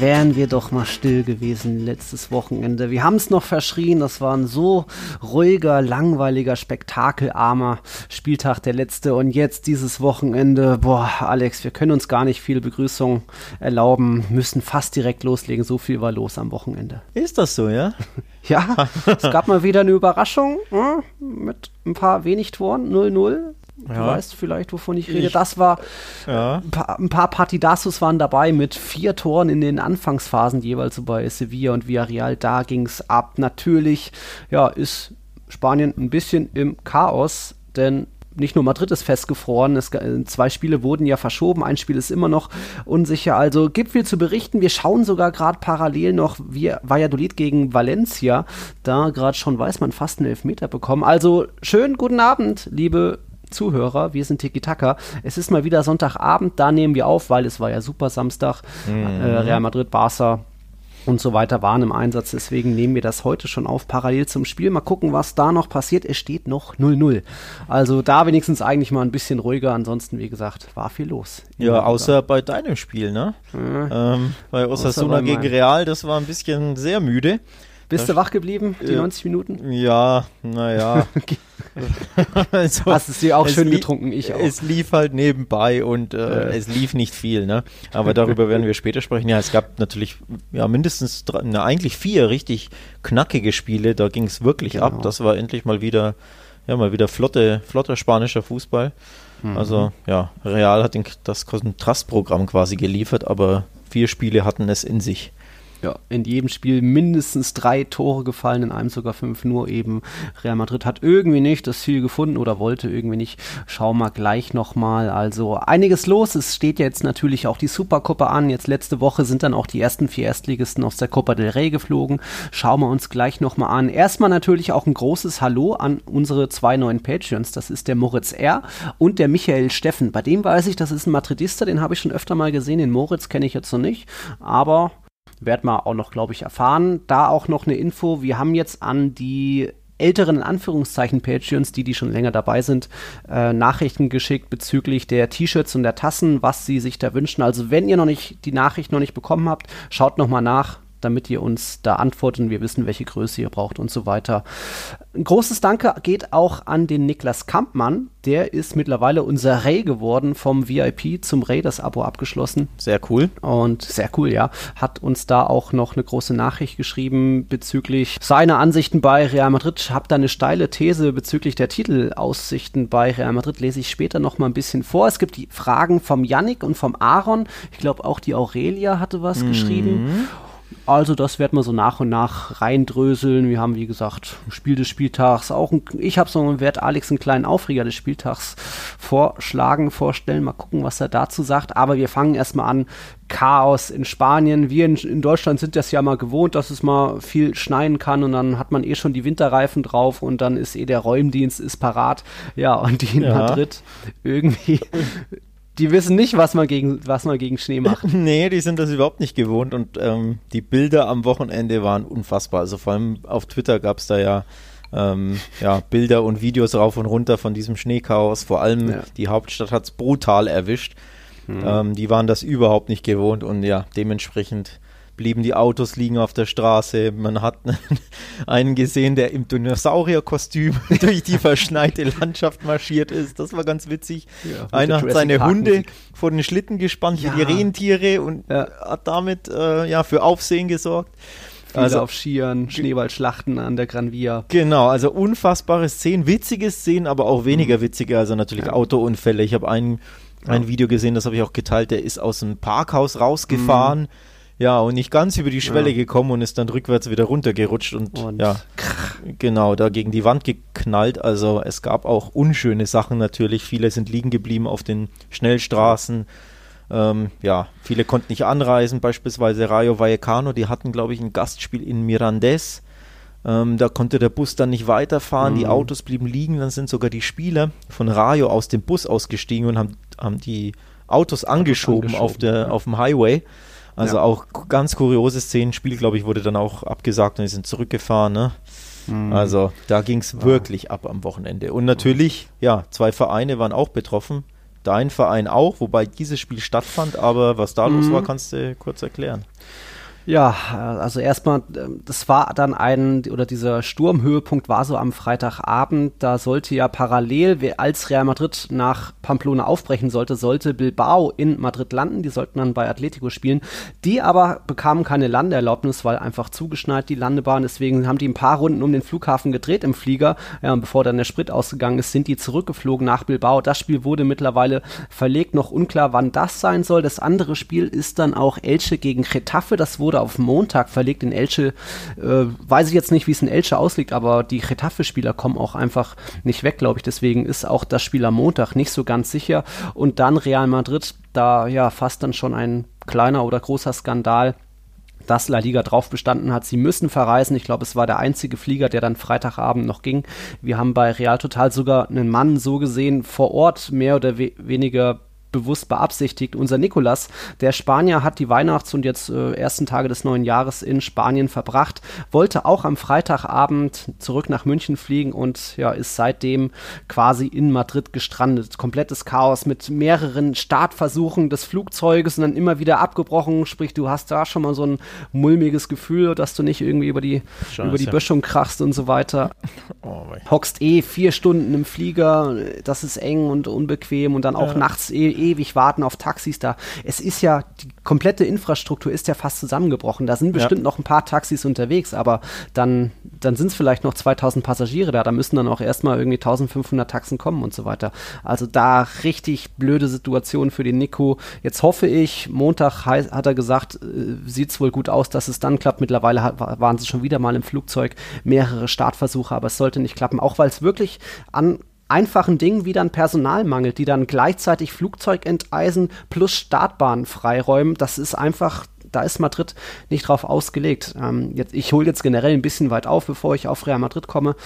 Wären wir doch mal still gewesen letztes Wochenende. Wir haben es noch verschrien, das war ein so ruhiger, langweiliger, spektakelarmer Spieltag der letzte und jetzt dieses Wochenende, boah, Alex, wir können uns gar nicht viel Begrüßung erlauben, müssen fast direkt loslegen, so viel war los am Wochenende. Ist das so, ja? ja, es gab mal wieder eine Überraschung hm, mit ein paar wenig Toren, 0-0. Du ja. weißt vielleicht, wovon ich rede. Ich, das war, ja. ein, paar, ein paar Partidasos waren dabei mit vier Toren in den Anfangsphasen jeweils so bei Sevilla und Villarreal. Da ging es ab. Natürlich, ja, ist Spanien ein bisschen im Chaos, denn nicht nur Madrid ist festgefroren, es, zwei Spiele wurden ja verschoben, ein Spiel ist immer noch unsicher. Also gibt viel zu berichten. Wir schauen sogar gerade parallel noch wie Valladolid gegen Valencia. Da gerade schon weiß man fast einen Elfmeter bekommen. Also schönen guten Abend, liebe Zuhörer, wir sind Tiki Taka. Es ist mal wieder Sonntagabend, da nehmen wir auf, weil es war ja super Samstag. Mhm. Äh, Real Madrid, Barca und so weiter waren im Einsatz. Deswegen nehmen wir das heute schon auf, parallel zum Spiel. Mal gucken, was da noch passiert. Es steht noch 0-0. Also da wenigstens eigentlich mal ein bisschen ruhiger. Ansonsten, wie gesagt, war viel los. Ja, außer bei deinem Spiel, ne? Ja. Ähm, bei Osasuna gegen Real, das war ein bisschen sehr müde. Bist du wach geblieben, die äh, 90 Minuten? Ja, naja. also, Hast es dir auch schön getrunken, ich auch. Es lief halt nebenbei und äh, ja. es lief nicht viel, ne? Aber darüber werden wir später sprechen. Ja, es gab natürlich ja mindestens drei, na, eigentlich vier richtig knackige Spiele. Da ging es wirklich genau. ab. Das war endlich mal wieder, ja, mal wieder flotte, flotter spanischer Fußball. Mhm. Also ja, Real hat den, das Kontrastprogramm quasi geliefert, aber vier Spiele hatten es in sich ja, in jedem Spiel mindestens drei Tore gefallen, in einem sogar fünf, nur eben Real Madrid hat irgendwie nicht das Ziel gefunden oder wollte irgendwie nicht. Schauen wir gleich nochmal. Also einiges los. Es steht jetzt natürlich auch die Supercopa an. Jetzt letzte Woche sind dann auch die ersten vier Erstligisten aus der Copa del Rey geflogen. Schauen wir uns gleich nochmal an. Erstmal natürlich auch ein großes Hallo an unsere zwei neuen Patreons. Das ist der Moritz R. und der Michael Steffen. Bei dem weiß ich, das ist ein Madridista, den habe ich schon öfter mal gesehen. Den Moritz kenne ich jetzt noch nicht. Aber werden wir auch noch, glaube ich, erfahren. Da auch noch eine Info. Wir haben jetzt an die älteren in Anführungszeichen Patreons, die die schon länger dabei sind, äh, Nachrichten geschickt bezüglich der T-Shirts und der Tassen, was sie sich da wünschen. Also wenn ihr noch nicht die Nachricht noch nicht bekommen habt, schaut noch mal nach damit ihr uns da antwortet und wir wissen, welche Größe ihr braucht und so weiter. Ein großes Danke geht auch an den Niklas Kampmann. Der ist mittlerweile unser Ray geworden, vom VIP zum Ray das Abo abgeschlossen. Sehr cool. Und sehr cool, ja. Hat uns da auch noch eine große Nachricht geschrieben bezüglich seiner Ansichten bei Real Madrid. Ich habe da eine steile These bezüglich der Titelaussichten bei Real Madrid. Lese ich später noch mal ein bisschen vor. Es gibt die Fragen vom Yannick und vom Aaron. Ich glaube, auch die Aurelia hatte was mhm. geschrieben. Also das werden wir so nach und nach reindröseln. Wir haben, wie gesagt, ein Spiel des Spieltags. Auch ein, ich habe so einen Wert Alex einen kleinen Aufreger des Spieltags vorschlagen, vorstellen. Mal gucken, was er dazu sagt. Aber wir fangen erstmal an. Chaos in Spanien. Wir in, in, Deutschland sind das ja mal gewohnt, dass es mal viel schneien kann und dann hat man eh schon die Winterreifen drauf und dann ist eh der Räumdienst ist parat. Ja, und die in ja. Madrid irgendwie die wissen nicht, was man gegen, was man gegen Schnee macht. nee, die sind das überhaupt nicht gewohnt und ähm, die Bilder am Wochenende waren unfassbar. Also vor allem auf Twitter gab es da ja, ähm, ja Bilder und Videos rauf und runter von diesem Schneechaos. Vor allem ja. die Hauptstadt hat es brutal erwischt. Mhm. Ähm, die waren das überhaupt nicht gewohnt und ja, dementsprechend blieben die Autos liegen auf der Straße. Man hat einen gesehen, der im Dinosaurierkostüm durch die verschneite Landschaft marschiert ist. Das war ganz witzig. Ja, Einer hat seine Hunde vor den Schlitten gespannt, ja. wie die Rentiere und ja. hat damit äh, ja für Aufsehen gesorgt. Viele also auf Skiern, Schneeballschlachten an der Gran Via. Genau, also unfassbare Szenen, witzige Szenen, aber auch weniger mhm. witzige, also natürlich Autounfälle. Ich habe ein, ein Video gesehen, das habe ich auch geteilt, der ist aus dem Parkhaus rausgefahren. Mhm ja, und nicht ganz über die Schwelle ja. gekommen und ist dann rückwärts wieder runtergerutscht und, und ja, genau, da gegen die Wand geknallt. Also es gab auch unschöne Sachen natürlich. Viele sind liegen geblieben auf den Schnellstraßen. Ähm, ja, viele konnten nicht anreisen, beispielsweise Rayo Vallecano, die hatten, glaube ich, ein Gastspiel in Mirandes. Ähm, da konnte der Bus dann nicht weiterfahren, mhm. die Autos blieben liegen, dann sind sogar die Spieler von Rayo aus dem Bus ausgestiegen und haben, haben die Autos angeschoben, angeschoben auf, der, ja. auf dem Highway. Also ja. auch ganz kuriose Szenen. Spiel, glaube ich, wurde dann auch abgesagt und die sind zurückgefahren. Ne? Mhm. Also da ging es ja. wirklich ab am Wochenende. Und natürlich, ja, zwei Vereine waren auch betroffen. Dein Verein auch, wobei dieses Spiel stattfand, aber was da mhm. los war, kannst du kurz erklären. Ja, also erstmal, ähm, das war dann ein, oder dieser Sturmhöhepunkt war so am Freitagabend. Da sollte ja parallel, als Real Madrid nach Pamplona aufbrechen sollte, sollte Bilbao in Madrid landen. Die sollten dann bei Atletico spielen. Die aber bekamen keine Landeerlaubnis, weil einfach zugeschneit die Landebahn. Deswegen haben die ein paar Runden um den Flughafen gedreht im Flieger. Ja, und bevor dann der Sprit ausgegangen ist, sind die zurückgeflogen nach Bilbao. Das Spiel wurde mittlerweile verlegt. Noch unklar, wann das sein soll. Das andere Spiel ist dann auch Elche gegen Getafe. Das wurde wurde auf Montag verlegt in Elche. Äh, weiß ich jetzt nicht, wie es in Elche ausliegt, aber die Getafe-Spieler kommen auch einfach nicht weg, glaube ich. Deswegen ist auch das Spiel am Montag nicht so ganz sicher. Und dann Real Madrid, da ja fast dann schon ein kleiner oder großer Skandal dass La Liga drauf bestanden hat, sie müssen verreisen. Ich glaube, es war der einzige Flieger, der dann Freitagabend noch ging. Wir haben bei Real Total sogar einen Mann so gesehen vor Ort mehr oder we weniger bewusst beabsichtigt. Unser Nikolas, der Spanier, hat die Weihnachts- und jetzt äh, ersten Tage des neuen Jahres in Spanien verbracht, wollte auch am Freitagabend zurück nach München fliegen und ja, ist seitdem quasi in Madrid gestrandet. Komplettes Chaos mit mehreren Startversuchen des Flugzeuges und dann immer wieder abgebrochen. Sprich, du hast da schon mal so ein mulmiges Gefühl, dass du nicht irgendwie über die, über die Böschung krachst und so weiter. Oh, Hockst eh vier Stunden im Flieger, das ist eng und unbequem und dann auch ja. nachts eh, eh ewig warten auf Taxis da. Es ist ja, die komplette Infrastruktur ist ja fast zusammengebrochen. Da sind bestimmt ja. noch ein paar Taxis unterwegs, aber dann, dann sind es vielleicht noch 2000 Passagiere da. Da müssen dann auch erstmal irgendwie 1500 Taxen kommen und so weiter. Also da richtig blöde Situation für den Nico. Jetzt hoffe ich, Montag hat er gesagt, äh, sieht es wohl gut aus, dass es dann klappt. Mittlerweile hat, waren sie schon wieder mal im Flugzeug, mehrere Startversuche, aber es sollte nicht klappen. Auch weil es wirklich an einfachen Dingen wie dann Personalmangel, die dann gleichzeitig Flugzeug enteisen plus Startbahnen freiräumen. Das ist einfach da ist Madrid nicht drauf ausgelegt. Ähm, jetzt, ich hole jetzt generell ein bisschen weit auf, bevor ich auf Real Madrid komme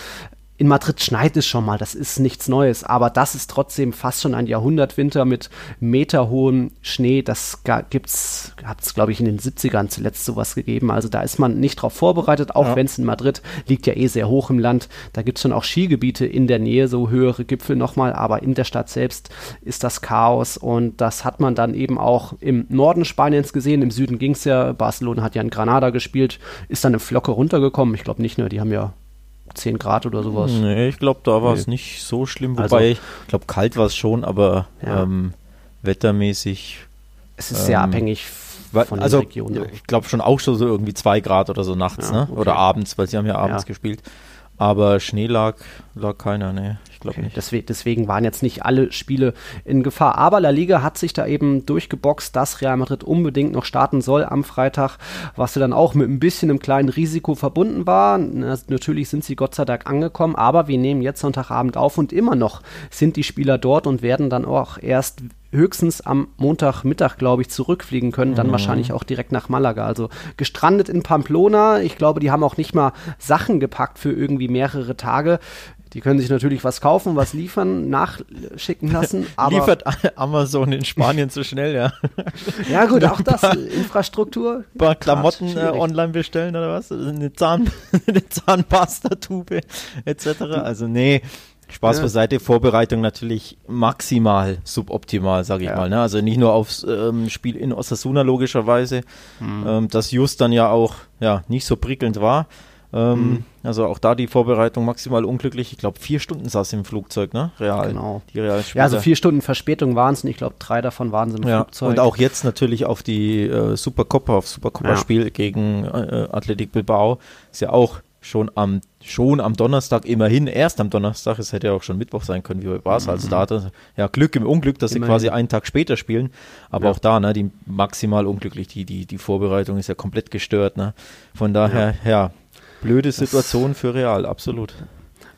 in Madrid schneit es schon mal, das ist nichts Neues, aber das ist trotzdem fast schon ein Jahrhundertwinter mit meterhohem Schnee. Das gibt's, hat es glaube ich in den 70ern zuletzt sowas gegeben. Also da ist man nicht drauf vorbereitet, auch ja. wenn es in Madrid liegt ja eh sehr hoch im Land. Da gibt es schon auch Skigebiete in der Nähe, so höhere Gipfel nochmal, aber in der Stadt selbst ist das Chaos und das hat man dann eben auch im Norden Spaniens gesehen. Im Süden ging es ja, Barcelona hat ja in Granada gespielt, ist dann eine Flocke runtergekommen. Ich glaube nicht nur, die haben ja 10 Grad oder sowas. Nee, ich glaube, da war es nee. nicht so schlimm. Wobei, also, ich glaube, kalt war es schon, aber ja. ähm, wettermäßig. Es ist ähm, sehr abhängig von also, den Regionen. Ich glaube schon auch schon so irgendwie 2 Grad oder so nachts, ja, ne? Okay. Oder abends, weil sie haben ja abends ja. gespielt. Aber Schnee lag, lag keiner, ne. Ich glaube okay. nicht. Deswegen, deswegen, waren jetzt nicht alle Spiele in Gefahr. Aber La Liga hat sich da eben durchgeboxt, dass Real Madrid unbedingt noch starten soll am Freitag, was dann auch mit ein bisschen einem kleinen Risiko verbunden war. Natürlich sind sie Gott sei Dank angekommen, aber wir nehmen jetzt Sonntagabend auf und immer noch sind die Spieler dort und werden dann auch erst höchstens am Montagmittag, glaube ich, zurückfliegen können, dann mhm. wahrscheinlich auch direkt nach Malaga. Also gestrandet in Pamplona. Ich glaube, die haben auch nicht mal Sachen gepackt für irgendwie mehrere Tage. Die können sich natürlich was kaufen, was liefern, nachschicken lassen. Aber Liefert Amazon in Spanien zu schnell, ja. ja gut, auch das, Infrastruktur. Ein paar Klamotten äh, online bestellen oder was? Eine, Zahn, eine Zahnpasta-Tube etc. Also nee, Spaß ja. beiseite, Vorbereitung natürlich maximal suboptimal, sage ich ja. mal. Ne? Also nicht nur aufs ähm, Spiel in Osasuna logischerweise, mhm. ähm, das just dann ja auch ja, nicht so prickelnd war. Ähm, mhm. Also auch da die Vorbereitung maximal unglücklich. Ich glaube, vier Stunden saß im Flugzeug, ne? Real. Genau. Die Real ja, also vier Stunden Verspätung waren es. Ich glaube, drei davon waren sie im ja. Flugzeug. Und auch jetzt natürlich auf die äh, Supercopa, auf Supercopa-Spiel ja. gegen äh, Athletic Bilbao. Ist ja auch schon am, schon am Donnerstag, immerhin erst am Donnerstag, es hätte ja auch schon Mittwoch sein können, wie war es mhm. als Datum. Ja, Glück im Unglück, dass immerhin. sie quasi einen Tag später spielen, aber ja. auch da, ne, die maximal unglücklich, die, die, die Vorbereitung ist ja komplett gestört, ne. Von daher, ja, ja blöde Situation für Real, absolut.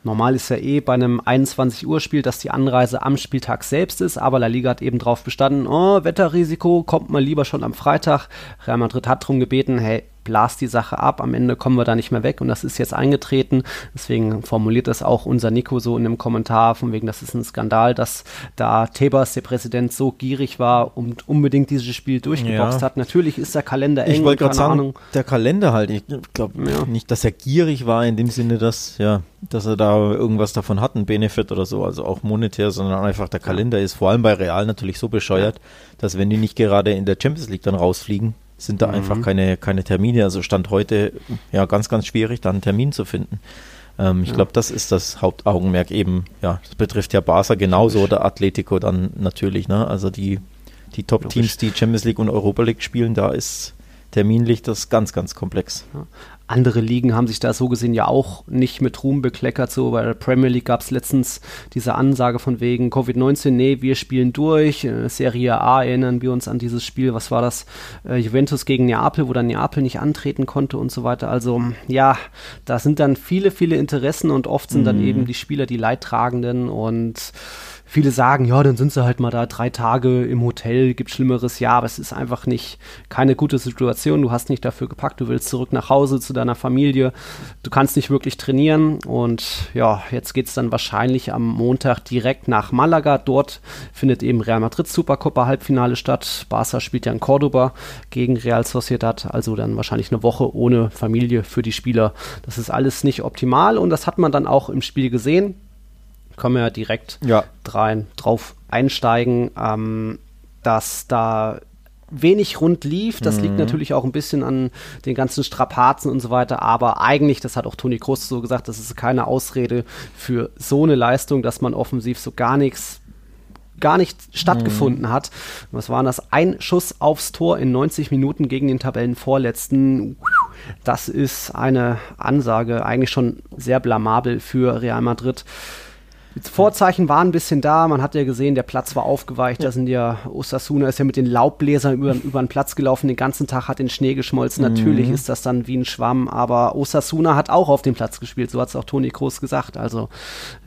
Normal ist ja eh bei einem 21 Uhr Spiel, dass die Anreise am Spieltag selbst ist, aber La Liga hat eben drauf bestanden, oh, Wetterrisiko, kommt mal lieber schon am Freitag. Real Madrid hat darum gebeten, hey, blast die Sache ab, am Ende kommen wir da nicht mehr weg und das ist jetzt eingetreten. Deswegen formuliert das auch unser Nico so in einem Kommentar, von wegen, das ist ein Skandal, dass da Tebas, der Präsident, so gierig war und unbedingt dieses Spiel durchgeboxt ja. hat. Natürlich ist der Kalender eng. Ich wollte gerade sagen, Ahnung. der Kalender halt, ich glaube ja. nicht, dass er gierig war in dem Sinne, dass, ja, dass er da irgendwas davon hat, einen Benefit oder so, also auch monetär, sondern einfach der Kalender ist vor allem bei Real natürlich so bescheuert, dass wenn die nicht gerade in der Champions League dann rausfliegen, sind da mhm. einfach keine, keine Termine. Also Stand heute ja ganz, ganz schwierig, da einen Termin zu finden. Ähm, ich ja. glaube, das ist das Hauptaugenmerk eben. Ja, das betrifft ja Barca genauso oder Atletico dann natürlich. Ne? Also die, die Top-Teams, die Champions League und Europa League spielen, da ist terminlich das ganz, ganz komplex. Ja andere Ligen haben sich da so gesehen ja auch nicht mit Ruhm bekleckert. So bei der Premier League gab es letztens diese Ansage von wegen Covid-19, nee, wir spielen durch. Äh, Serie A erinnern wir uns an dieses Spiel, was war das? Äh, Juventus gegen Neapel, wo dann Neapel nicht antreten konnte und so weiter. Also ja, da sind dann viele, viele Interessen und oft sind mhm. dann eben die Spieler die Leidtragenden und viele sagen, ja, dann sind sie halt mal da drei Tage im Hotel, gibt Schlimmeres. Ja, aber es ist einfach nicht keine gute Situation. Du hast nicht dafür gepackt, du willst zurück nach Hause zu deiner Familie. Du kannst nicht wirklich trainieren. Und ja, jetzt geht es dann wahrscheinlich am Montag direkt nach Malaga. Dort findet eben Real Madrid Supercopa Halbfinale statt. Barca spielt ja in Cordoba gegen Real Sociedad. Also dann wahrscheinlich eine Woche ohne Familie für die Spieler. Das ist alles nicht optimal und das hat man dann auch im Spiel gesehen können wir ja direkt ja. Drein, drauf einsteigen, ähm, dass da wenig rund lief. Das mhm. liegt natürlich auch ein bisschen an den ganzen Strapazen und so weiter. Aber eigentlich, das hat auch Toni Kroos so gesagt, das ist keine Ausrede für so eine Leistung, dass man offensiv so gar nichts gar nicht stattgefunden mhm. hat. Was waren das? Ein Schuss aufs Tor in 90 Minuten gegen den Tabellenvorletzten. Das ist eine Ansage, eigentlich schon sehr blamabel für Real Madrid. Die Vorzeichen waren ein bisschen da. Man hat ja gesehen, der Platz war aufgeweicht. Ja. Da sind ja, Osasuna ist ja mit den Laubbläsern über, über den Platz gelaufen. Den ganzen Tag hat den Schnee geschmolzen. Mhm. Natürlich ist das dann wie ein Schwamm. Aber Osasuna hat auch auf dem Platz gespielt. So hat es auch Toni Kroos gesagt. Also,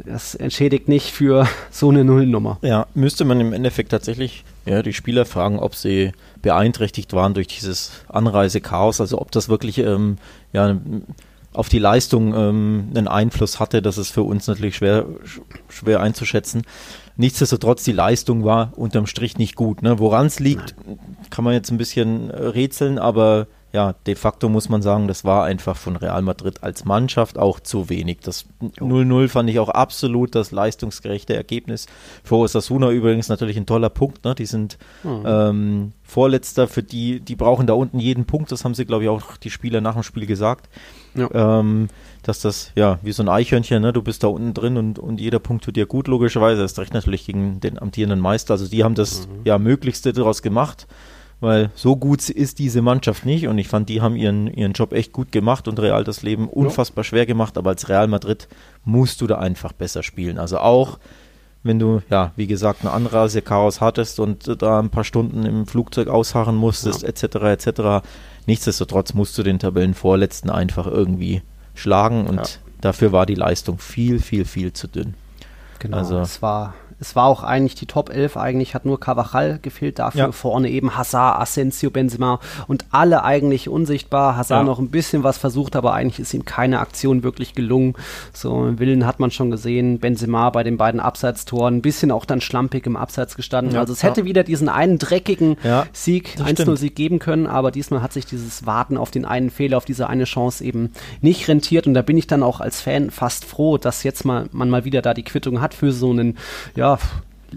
das entschädigt nicht für so eine Nullnummer. Ja, müsste man im Endeffekt tatsächlich ja, die Spieler fragen, ob sie beeinträchtigt waren durch dieses Anreisechaos. Also, ob das wirklich, ähm, ja, auf die Leistung ähm, einen Einfluss hatte, das ist für uns natürlich schwer, schwer einzuschätzen. Nichtsdestotrotz, die Leistung war unterm Strich nicht gut. Ne? Woran es liegt, kann man jetzt ein bisschen äh, rätseln, aber ja, de facto muss man sagen, das war einfach von Real Madrid als Mannschaft auch zu wenig. Das 0-0 fand ich auch absolut das leistungsgerechte Ergebnis. Für Osasuna übrigens natürlich ein toller Punkt. Ne? Die sind mhm. ähm, Vorletzter, für die, die brauchen da unten jeden Punkt. Das haben sie, glaube ich, auch die Spieler nach dem Spiel gesagt. Ja. Ähm, dass das, ja, wie so ein Eichhörnchen, ne? du bist da unten drin und, und jeder Punkt tut dir gut, logischerweise. Das ist recht natürlich gegen den amtierenden Meister. Also die haben das mhm. ja Möglichste daraus gemacht weil so gut ist diese Mannschaft nicht und ich fand, die haben ihren, ihren Job echt gut gemacht und Real das Leben unfassbar schwer gemacht, aber als Real Madrid musst du da einfach besser spielen. Also auch wenn du, ja, wie gesagt, eine Anreise Chaos hattest und da ein paar Stunden im Flugzeug ausharren musstest, ja. etc., etc. Nichtsdestotrotz musst du den Tabellenvorletzten einfach irgendwie schlagen und ja. dafür war die Leistung viel, viel, viel zu dünn. Genau, also, es war es war auch eigentlich die Top 11, eigentlich hat nur Cavachal gefehlt, dafür ja. vorne eben Hazard, Asensio, Benzema und alle eigentlich unsichtbar. Hazard ja. noch ein bisschen was versucht, aber eigentlich ist ihm keine Aktion wirklich gelungen. So, Willen hat man schon gesehen, Benzema bei den beiden Abseitstoren, ein bisschen auch dann schlampig im Abseits gestanden. Ja. Also es hätte wieder diesen einen dreckigen Sieg, 1-0-Sieg geben können, aber diesmal hat sich dieses Warten auf den einen Fehler, auf diese eine Chance eben nicht rentiert und da bin ich dann auch als Fan fast froh, dass jetzt mal man mal wieder da die Quittung hat für so einen ja, ja,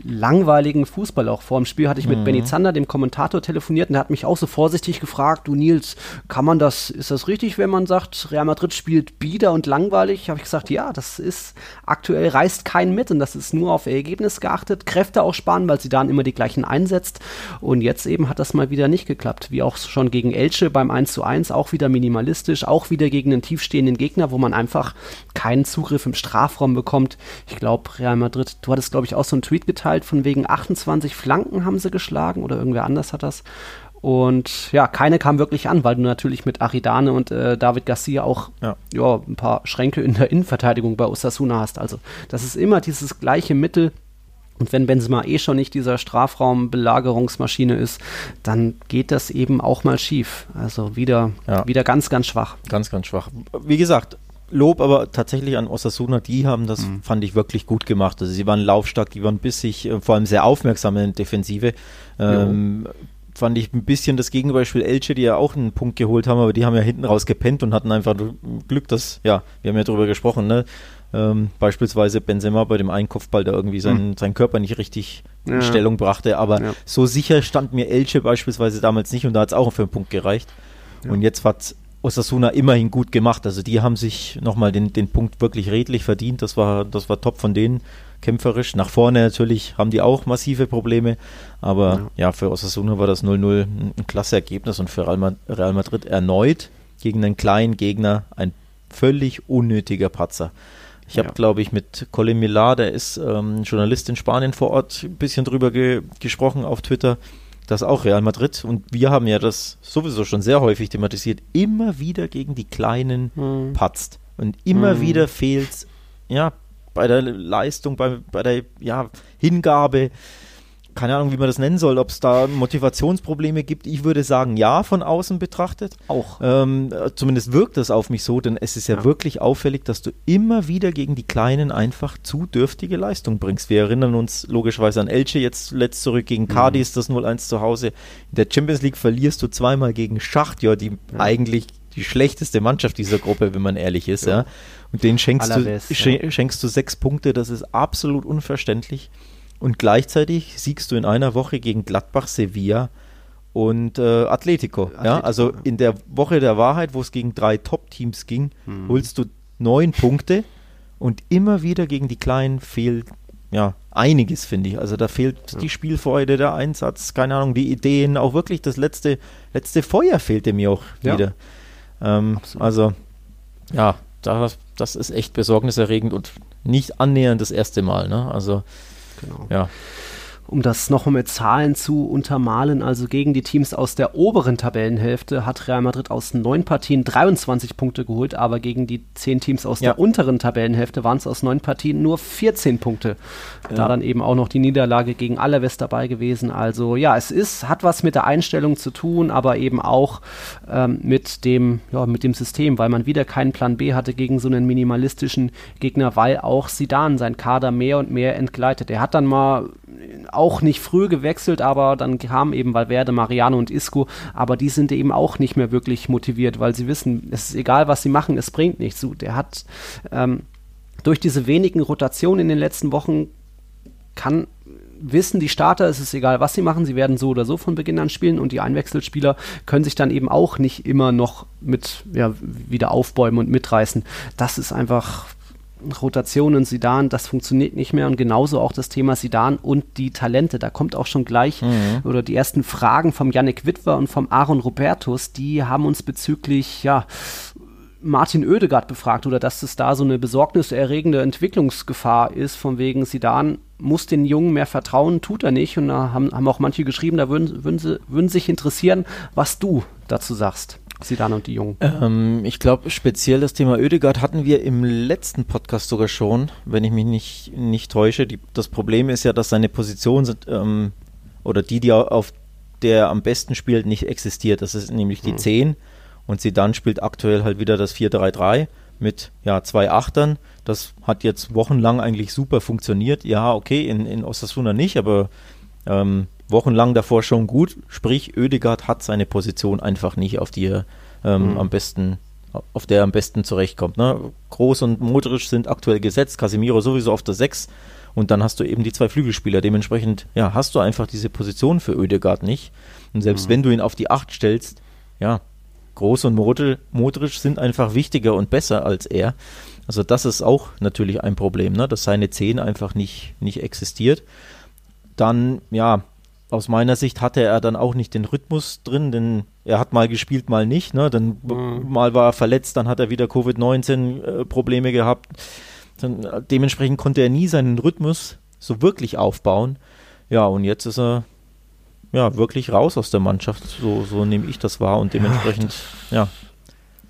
langweiligen Fußball auch. Vor dem Spiel hatte ich mit mhm. Benny Zander, dem Kommentator, telefoniert und der hat mich auch so vorsichtig gefragt, du Nils, kann man das, ist das richtig, wenn man sagt, Real Madrid spielt bieder und langweilig? Habe ich gesagt, ja, das ist, aktuell reißt keinen mit und das ist nur auf Ergebnis geachtet, Kräfte auch sparen, weil sie dann immer die gleichen einsetzt und jetzt eben hat das mal wieder nicht geklappt, wie auch schon gegen Elche beim 1 zu 1, auch wieder minimalistisch, auch wieder gegen einen tiefstehenden Gegner, wo man einfach keinen Zugriff im Strafraum bekommt. Ich glaube, Real Madrid, du hattest glaube ich auch so einen Tweet geteilt, mitgeteilt, von wegen 28 Flanken haben sie geschlagen oder irgendwer anders hat das. Und ja, keine kam wirklich an, weil du natürlich mit Aridane und äh, David Garcia auch ja. ja. ein paar Schränke in der Innenverteidigung bei Osasuna hast. Also das ist immer dieses gleiche Mittel. Und wenn Benzema eh schon nicht dieser Strafraumbelagerungsmaschine ist, dann geht das eben auch mal schief. Also wieder, ja. wieder ganz, ganz schwach. Ganz, ganz schwach. Wie gesagt, Lob aber tatsächlich an Osasuna, die haben das, mhm. fand ich, wirklich gut gemacht. Also sie waren laufstark, die waren bissig, äh, vor allem sehr aufmerksam in der Defensive. Ähm, fand ich ein bisschen das Gegenbeispiel Elche, die ja auch einen Punkt geholt haben, aber die haben ja hinten raus gepennt und hatten einfach Glück, dass, ja, wir haben ja darüber gesprochen, ne? Ähm, beispielsweise Benzema bei dem Einkopfball, der irgendwie seinen, mhm. seinen Körper nicht richtig ja. in Stellung brachte. Aber ja. so sicher stand mir Elche beispielsweise damals nicht und da hat es auch für einen Punkt gereicht. Ja. Und jetzt hat Osasuna immerhin gut gemacht. Also die haben sich nochmal den, den Punkt wirklich redlich verdient. Das war, das war top von denen, kämpferisch. Nach vorne natürlich haben die auch massive Probleme. Aber ja, für Osasuna war das 0-0 ein, ein klasse Ergebnis und für Real Madrid erneut gegen einen kleinen Gegner ein völlig unnötiger Patzer. Ich habe, ja. glaube ich, mit Colin Millar, der ist ähm, Journalist in Spanien vor Ort, ein bisschen drüber ge gesprochen auf Twitter, dass auch Real Madrid, und wir haben ja das sowieso schon sehr häufig thematisiert, immer wieder gegen die Kleinen mhm. patzt. Und immer mhm. wieder fehlt es, ja, bei der Leistung, bei, bei der ja, Hingabe keine Ahnung, wie man das nennen soll, ob es da Motivationsprobleme gibt. Ich würde sagen, ja, von außen betrachtet. Auch. Ähm, zumindest wirkt das auf mich so, denn es ist ja, ja, wirklich auffällig, dass du immer wieder gegen die Kleinen einfach zu dürftige Leistung bringst. Wir erinnern uns logischerweise an Elche, jetzt letzt zurück gegen mhm. Cadiz, das 0-1 zu Hause. In der Champions League verlierst du zweimal gegen Schachtjör, die ja. eigentlich die schlechteste Mannschaft dieser Gruppe, wenn man ehrlich ist. Ja. ja. Und denen schenkst du, schenkst du sechs Punkte, das ist absolut unverständlich. Und gleichzeitig siegst du in einer Woche gegen Gladbach, Sevilla und äh, Atletico. Atletico ja? Also in der Woche der Wahrheit, wo es gegen drei Top-Teams ging, hm. holst du neun Punkte und immer wieder gegen die Kleinen fehlt ja einiges, finde ich. Also da fehlt ja. die Spielfreude, der Einsatz, keine Ahnung, die Ideen, auch wirklich das letzte, letzte Feuer fehlte mir auch ja. wieder. Ähm, also ja, das, das ist echt besorgniserregend und nicht annähernd das erste Mal. Ne? Also Genau. Ja um das noch mit Zahlen zu untermalen, also gegen die Teams aus der oberen Tabellenhälfte hat Real Madrid aus neun Partien 23 Punkte geholt, aber gegen die zehn Teams aus ja. der unteren Tabellenhälfte waren es aus neun Partien nur 14 Punkte. Ja. Da dann eben auch noch die Niederlage gegen Alaves dabei gewesen. Also ja, es ist, hat was mit der Einstellung zu tun, aber eben auch ähm, mit dem, ja, mit dem System, weil man wieder keinen Plan B hatte gegen so einen minimalistischen Gegner, weil auch Sidan sein Kader mehr und mehr entgleitet. Er hat dann mal auch nicht früh gewechselt, aber dann kamen eben Valverde, Mariano und Isco, aber die sind eben auch nicht mehr wirklich motiviert, weil sie wissen, es ist egal, was sie machen, es bringt nichts. Der hat ähm, durch diese wenigen Rotationen in den letzten Wochen kann wissen die Starter, es ist egal, was sie machen, sie werden so oder so von Beginn an spielen und die Einwechselspieler können sich dann eben auch nicht immer noch mit ja, wieder aufbäumen und mitreißen. Das ist einfach Rotationen Sidan, das funktioniert nicht mehr und genauso auch das Thema Sidan und die Talente. Da kommt auch schon gleich mhm. oder die ersten Fragen vom Yannick Witwer und vom Aaron Robertus, die haben uns bezüglich ja Martin Oedegaard befragt oder dass es da so eine besorgniserregende Entwicklungsgefahr ist, von wegen Sidan muss den Jungen mehr vertrauen, tut er nicht. Und da haben, haben auch manche geschrieben, da würden, würden, sie, würden sich interessieren, was du dazu sagst. Sidan und die Jungen? Ähm, ich glaube, speziell das Thema Oedegaard hatten wir im letzten Podcast sogar schon, wenn ich mich nicht, nicht täusche. Die, das Problem ist ja, dass seine Position sind, ähm, oder die, die auf der am besten spielt, nicht existiert. Das ist nämlich die mhm. 10 und Sidan spielt aktuell halt wieder das 4-3-3 mit ja, zwei Achtern. Das hat jetzt wochenlang eigentlich super funktioniert. Ja, okay, in, in Osasuna nicht, aber ähm, wochenlang davor schon gut. Sprich, Oedegaard hat seine Position einfach nicht, auf die er ähm, mhm. am besten, auf der er am besten zurechtkommt. Ne? Groß und Modric sind aktuell gesetzt, Casemiro sowieso auf der 6 und dann hast du eben die zwei Flügelspieler. Dementsprechend, ja, hast du einfach diese Position für Oedegaard nicht. Und selbst mhm. wenn du ihn auf die 8 stellst, ja, Groß und Modric sind einfach wichtiger und besser als er. Also das ist auch natürlich ein Problem, ne? dass seine 10 einfach nicht, nicht existiert. Dann, ja, aus meiner Sicht hatte er dann auch nicht den Rhythmus drin, denn er hat mal gespielt, mal nicht. Ne? Dann mhm. mal war er verletzt, dann hat er wieder Covid-19-Probleme äh, gehabt. Dann, äh, dementsprechend konnte er nie seinen Rhythmus so wirklich aufbauen. Ja, und jetzt ist er ja wirklich raus aus der Mannschaft. So, so nehme ich das wahr und dementsprechend, ja,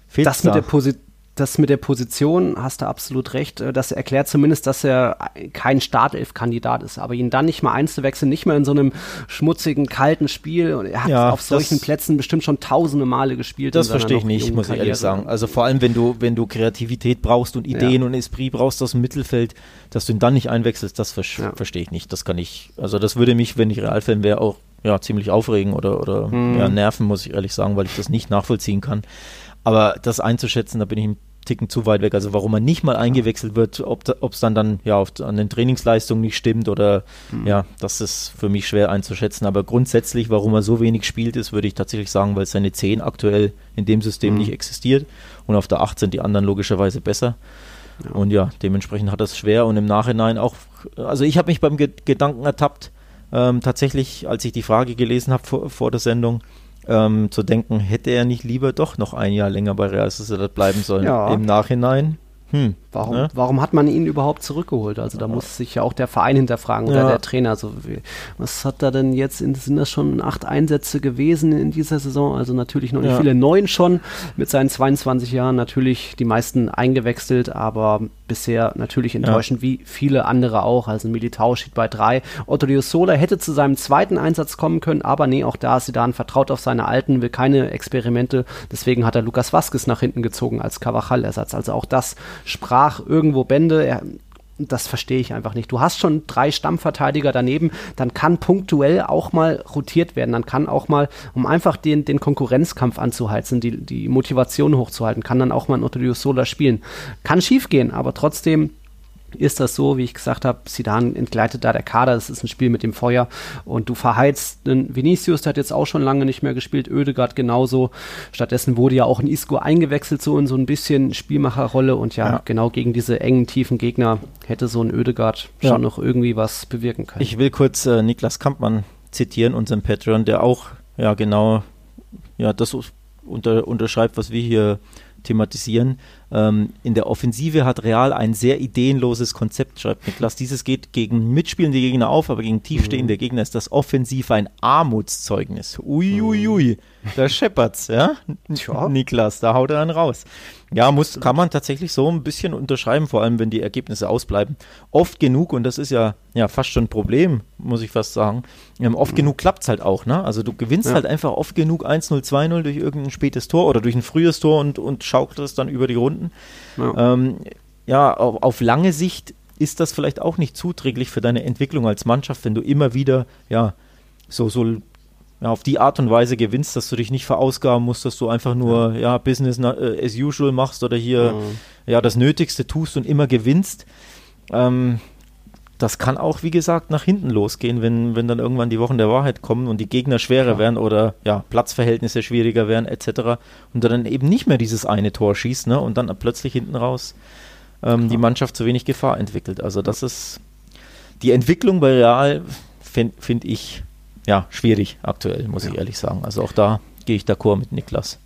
fehlt das mit da. der Position das mit der Position hast du absolut recht. Äh, das erklärt zumindest, dass er kein Startelf-Kandidat ist. Aber ihn dann nicht mal einzuwechseln, nicht mal in so einem schmutzigen, kalten Spiel. Und er hat ja, auf solchen Plätzen bestimmt schon tausende Male gespielt. Das verstehe ich nicht, muss ich ehrlich sagen. Also vor allem, wenn du, wenn du Kreativität brauchst und Ideen ja. und Esprit brauchst aus dem Mittelfeld, dass du ihn dann nicht einwechselst, das ver ja. verstehe ich nicht. Das kann ich, also das würde mich, wenn ich Realfan wäre, auch ja, ziemlich aufregen oder, oder mhm. nerven, muss ich ehrlich sagen, weil ich das nicht nachvollziehen kann. Aber das einzuschätzen, da bin ich ein Ticken zu weit weg. Also warum er nicht mal eingewechselt wird, ob es dann dann ja auf, an den Trainingsleistungen nicht stimmt oder mhm. ja, das ist für mich schwer einzuschätzen. Aber grundsätzlich, warum er so wenig spielt, ist, würde ich tatsächlich sagen, weil seine 10 aktuell in dem System mhm. nicht existiert und auf der 8 sind die anderen logischerweise besser. Ja. Und ja, dementsprechend hat es schwer und im Nachhinein auch, also ich habe mich beim Ge Gedanken ertappt, ähm, tatsächlich, als ich die Frage gelesen habe vor, vor der Sendung, ähm, zu denken, hätte er nicht lieber doch noch ein Jahr länger bei Real Sociedad bleiben sollen. Ja. Im Nachhinein hm, warum, ne? warum hat man ihn überhaupt zurückgeholt? Also da muss sich ja auch der Verein hinterfragen oder ja. der Trainer. Also was hat da denn jetzt, in, sind das schon acht Einsätze gewesen in dieser Saison? Also natürlich noch nicht ja. viele, neun schon mit seinen 22 Jahren, natürlich die meisten eingewechselt, aber bisher natürlich enttäuschend, ja. wie viele andere auch. Also Militao steht bei drei. Otto Sola hätte zu seinem zweiten Einsatz kommen können, aber nee, auch da ist Sidan vertraut auf seine Alten, will keine Experimente. Deswegen hat er Lukas Vasquez nach hinten gezogen als Cavachal-Ersatz. Also auch das sprach irgendwo Bände. Er, das verstehe ich einfach nicht. Du hast schon drei Stammverteidiger daneben, dann kann punktuell auch mal rotiert werden. Dann kann auch mal, um einfach den, den Konkurrenzkampf anzuheizen, die, die Motivation hochzuhalten, kann dann auch mal ein Otto Sola spielen. Kann schief gehen, aber trotzdem ist das so, wie ich gesagt habe, Sidan entgleitet da der Kader, das ist ein Spiel mit dem Feuer und du verheizt einen Vinicius, der hat jetzt auch schon lange nicht mehr gespielt, Oedegaard genauso. Stattdessen wurde ja auch ein Isco eingewechselt, so in so ein bisschen Spielmacherrolle und ja, ja. genau gegen diese engen, tiefen Gegner hätte so ein Oedegaard ja. schon noch irgendwie was bewirken können. Ich will kurz äh, Niklas Kampmann zitieren, unseren Patreon, der auch ja genau ja das unter, unterschreibt, was wir hier thematisieren. Ähm, in der Offensive hat Real ein sehr ideenloses Konzept, schreibt Niklas. Dieses geht gegen mitspielende Gegner auf, aber gegen tiefstehende mhm. Gegner ist das offensiv ein Armutszeugnis. Uiuiui, ui, ui. Da scheppert's, ja? Tja. Niklas, da haut er einen raus. Ja, muss, kann man tatsächlich so ein bisschen unterschreiben, vor allem wenn die Ergebnisse ausbleiben. Oft genug, und das ist ja, ja fast schon ein Problem, muss ich fast sagen, ähm, oft mhm. genug klappt es halt auch. Ne? Also du gewinnst ja. halt einfach oft genug 1-0, 2-0 durch irgendein spätes Tor oder durch ein frühes Tor und, und schaukelst dann über die Runden. Ja, ähm, ja auf, auf lange Sicht ist das vielleicht auch nicht zuträglich für deine Entwicklung als Mannschaft, wenn du immer wieder ja so, so ja, auf die Art und Weise gewinnst, dass du dich nicht verausgaben musst, dass du einfach nur ja, ja Business äh, as usual machst oder hier ja. ja. das Nötigste tust und immer gewinnst. Ähm, das kann auch, wie gesagt, nach hinten losgehen, wenn, wenn dann irgendwann die Wochen der Wahrheit kommen und die Gegner schwerer ja. werden oder ja, Platzverhältnisse schwieriger werden, etc. Und dann eben nicht mehr dieses eine Tor schießt, ne? Und dann plötzlich hinten raus ähm, die Mannschaft zu wenig Gefahr entwickelt. Also das ist die Entwicklung bei Real, finde find ich, ja, schwierig aktuell, muss ja. ich ehrlich sagen. Also auch da gehe ich d'accord mit Niklas.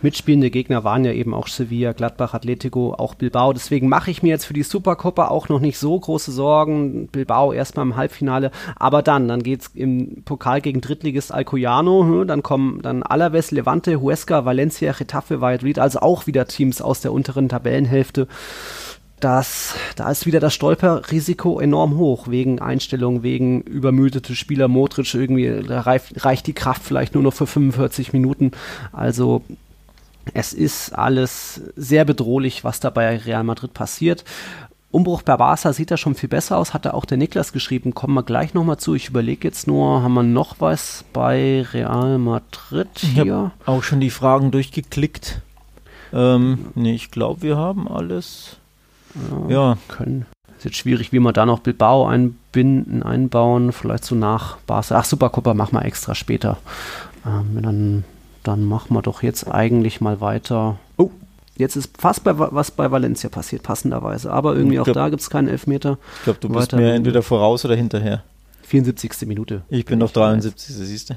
Mitspielende Gegner waren ja eben auch Sevilla, Gladbach, Atletico, auch Bilbao. Deswegen mache ich mir jetzt für die Supercopa auch noch nicht so große Sorgen. Bilbao erstmal im Halbfinale, aber dann, dann geht es im Pokal gegen Drittligist Alcoyano, hm, dann kommen dann Alaves, Levante, Huesca, Valencia, Getafe, Valladolid, also auch wieder Teams aus der unteren Tabellenhälfte das, da ist wieder das Stolperrisiko enorm hoch, wegen Einstellung, wegen übermüdete Spieler. Modric irgendwie, da reicht, reicht die Kraft vielleicht nur noch für 45 Minuten. Also es ist alles sehr bedrohlich, was da bei Real Madrid passiert. Umbruch bei Barca sieht da schon viel besser aus, hat da auch der Niklas geschrieben. Kommen wir gleich nochmal zu. Ich überlege jetzt nur, haben wir noch was bei Real Madrid hier? Ich habe auch schon die Fragen durchgeklickt. Ähm, nee, ich glaube, wir haben alles. Ja. Können. Ist jetzt schwierig, wie man da noch Bilbao einbinden, einbauen, vielleicht so nach Barca. Ach, Supercopa machen wir extra später. Ähm, dann, dann machen wir doch jetzt eigentlich mal weiter. Oh, jetzt ist fast bei, was bei Valencia passiert, passenderweise. Aber irgendwie glaub, auch da gibt es keinen Elfmeter. Ich glaube, du bist mir entweder voraus oder hinterher. 74. Minute. Ich bin noch 73. Siehst du?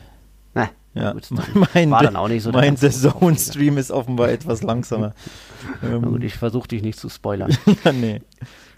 Ja, gut, mein, war dann auch nicht so. Mein Saison-Stream ist offenbar etwas langsamer. ähm. gut, ich versuche dich nicht zu spoilern. ja, nee.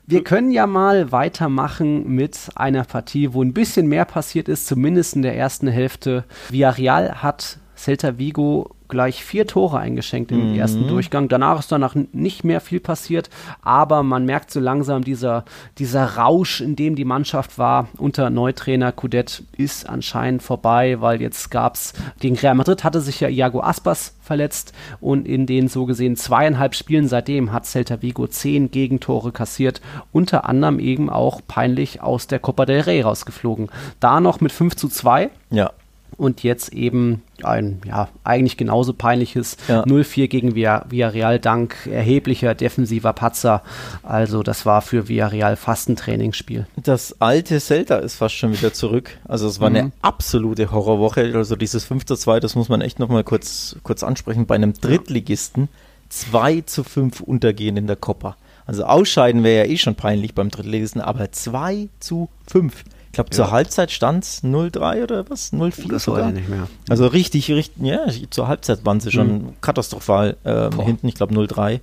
Wir können ja mal weitermachen mit einer Partie, wo ein bisschen mehr passiert ist, zumindest in der ersten Hälfte. Villarreal hat Celta Vigo gleich vier Tore eingeschenkt im mhm. ersten Durchgang. Danach ist danach nicht mehr viel passiert, aber man merkt so langsam dieser, dieser Rausch, in dem die Mannschaft war unter Neutrainer Kudet ist anscheinend vorbei, weil jetzt gab es gegen Real Madrid hatte sich ja Iago Aspas verletzt und in den so gesehen zweieinhalb Spielen seitdem hat Celta Vigo zehn Gegentore kassiert, unter anderem eben auch peinlich aus der Copa del Rey rausgeflogen. Da noch mit 5 zu 2. Ja und jetzt eben ein, ja, eigentlich genauso peinliches ja. 0-4 gegen Villarreal dank erheblicher defensiver Patzer. Also das war für Villarreal fast ein Trainingsspiel. Das alte Celta ist fast schon wieder zurück. Also es war mhm. eine absolute Horrorwoche. Also dieses 5-2, das muss man echt nochmal kurz, kurz ansprechen. Bei einem Drittligisten 2 zu 5 untergehen in der Copa. Also ausscheiden wäre ja eh schon peinlich beim Drittligisten, aber 2 zu 5 glaube, ja. zur Halbzeit stand es 0-3 oder was? 0-4 Das sogar. nicht mehr. Also richtig, richtig, ja, zur Halbzeit waren sie schon mhm. katastrophal ähm, hinten, ich glaube 0-3.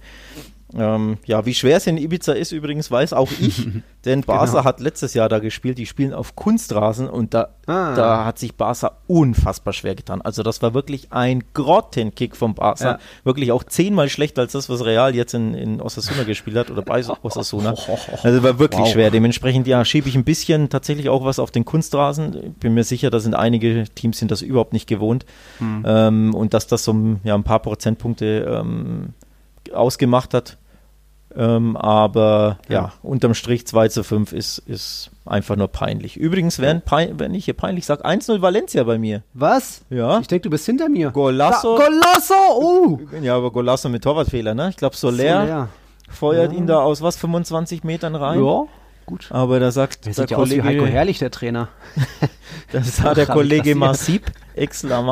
Ähm, ja, wie schwer es in Ibiza ist übrigens, weiß auch ich, denn Barca genau. hat letztes Jahr da gespielt, die spielen auf Kunstrasen und da, ah. da hat sich Barca unfassbar schwer getan. Also das war wirklich ein Grottenkick vom Barca, ja. wirklich auch zehnmal schlechter als das, was Real jetzt in, in Osasuna gespielt hat oder bei Osasuna. Also war wirklich wow. schwer. Dementsprechend, ja, schiebe ich ein bisschen tatsächlich auch was auf den Kunstrasen. Bin mir sicher, da sind einige Teams sind das überhaupt nicht gewohnt hm. ähm, und dass das so ja, ein paar Prozentpunkte ähm, ausgemacht hat. Ähm, aber ja. ja. unterm Strich 2 zu 5 ist, ist einfach nur peinlich. Übrigens, wenn, pein, wenn ich hier peinlich sage, 1-0 Valencia bei mir. Was? Ja. Ich denke, du bist hinter mir. Golasso. Da, Golasso! Oh! Ja, aber Golasso mit Torwartfehler, ne? Ich glaube, Soler, Soler, feuert ja. ihn da aus was, 25 Metern rein. Ja. Gut. Aber da sagt der, der Kollege Heiko Herrlich, der Trainer. das sah der Kollege Masip, ex-La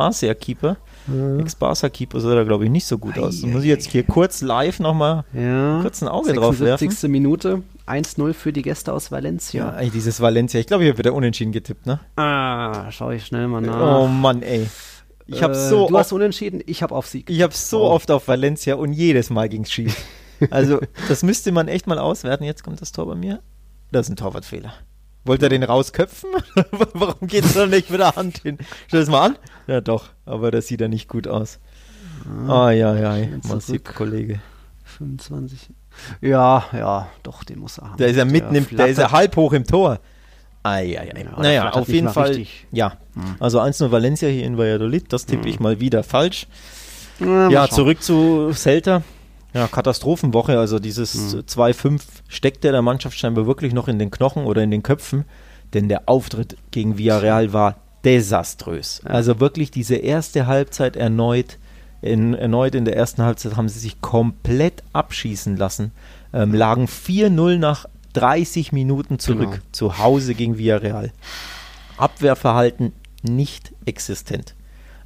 Mhm. Ex-Barca-Keeper sah da, glaube ich, nicht so gut aus. Da muss ich jetzt hier kurz live nochmal ja. kurz ein Auge drauf werfen. 76. Minute, 1-0 für die Gäste aus Valencia. Ja, ey, dieses Valencia. Ich glaube, ich habe wieder unentschieden getippt, ne? Ah, schau ich schnell mal nach. Oh Mann, ey. Ich habe äh, so du hast unentschieden, ich habe auf Sieg. Ich habe so oh. oft auf Valencia und jedes Mal ging es schief. Also, das müsste man echt mal auswerten. Jetzt kommt das Tor bei mir. Das ist ein Torwartfehler. Wollte er den rausköpfen? Warum geht dann nicht mit der Hand hin? Stell es mal an. Ja, doch, aber das sieht ja nicht gut aus. Ah, ja, ja, massiv, Kollege. 25. Ja, ja, doch, den muss er haben. Der ist ja mitten im, der ist ja halb hoch im Tor. Ei, ei, ei. Ja, naja, auf jeden Fall. Richtig. Ja, hm. also 1-0 Valencia hier in Valladolid, das tippe hm. ich mal wieder falsch. Ja, ja zurück zu Celta. Ja, Katastrophenwoche, also dieses mhm. 2-5 steckt der Mannschaft scheinbar wirklich noch in den Knochen oder in den Köpfen, denn der Auftritt gegen Villarreal war desaströs. Ja. Also wirklich diese erste Halbzeit erneut, in, erneut in der ersten Halbzeit haben sie sich komplett abschießen lassen, ähm, lagen 4-0 nach 30 Minuten zurück genau. zu Hause gegen Villarreal. Abwehrverhalten nicht existent.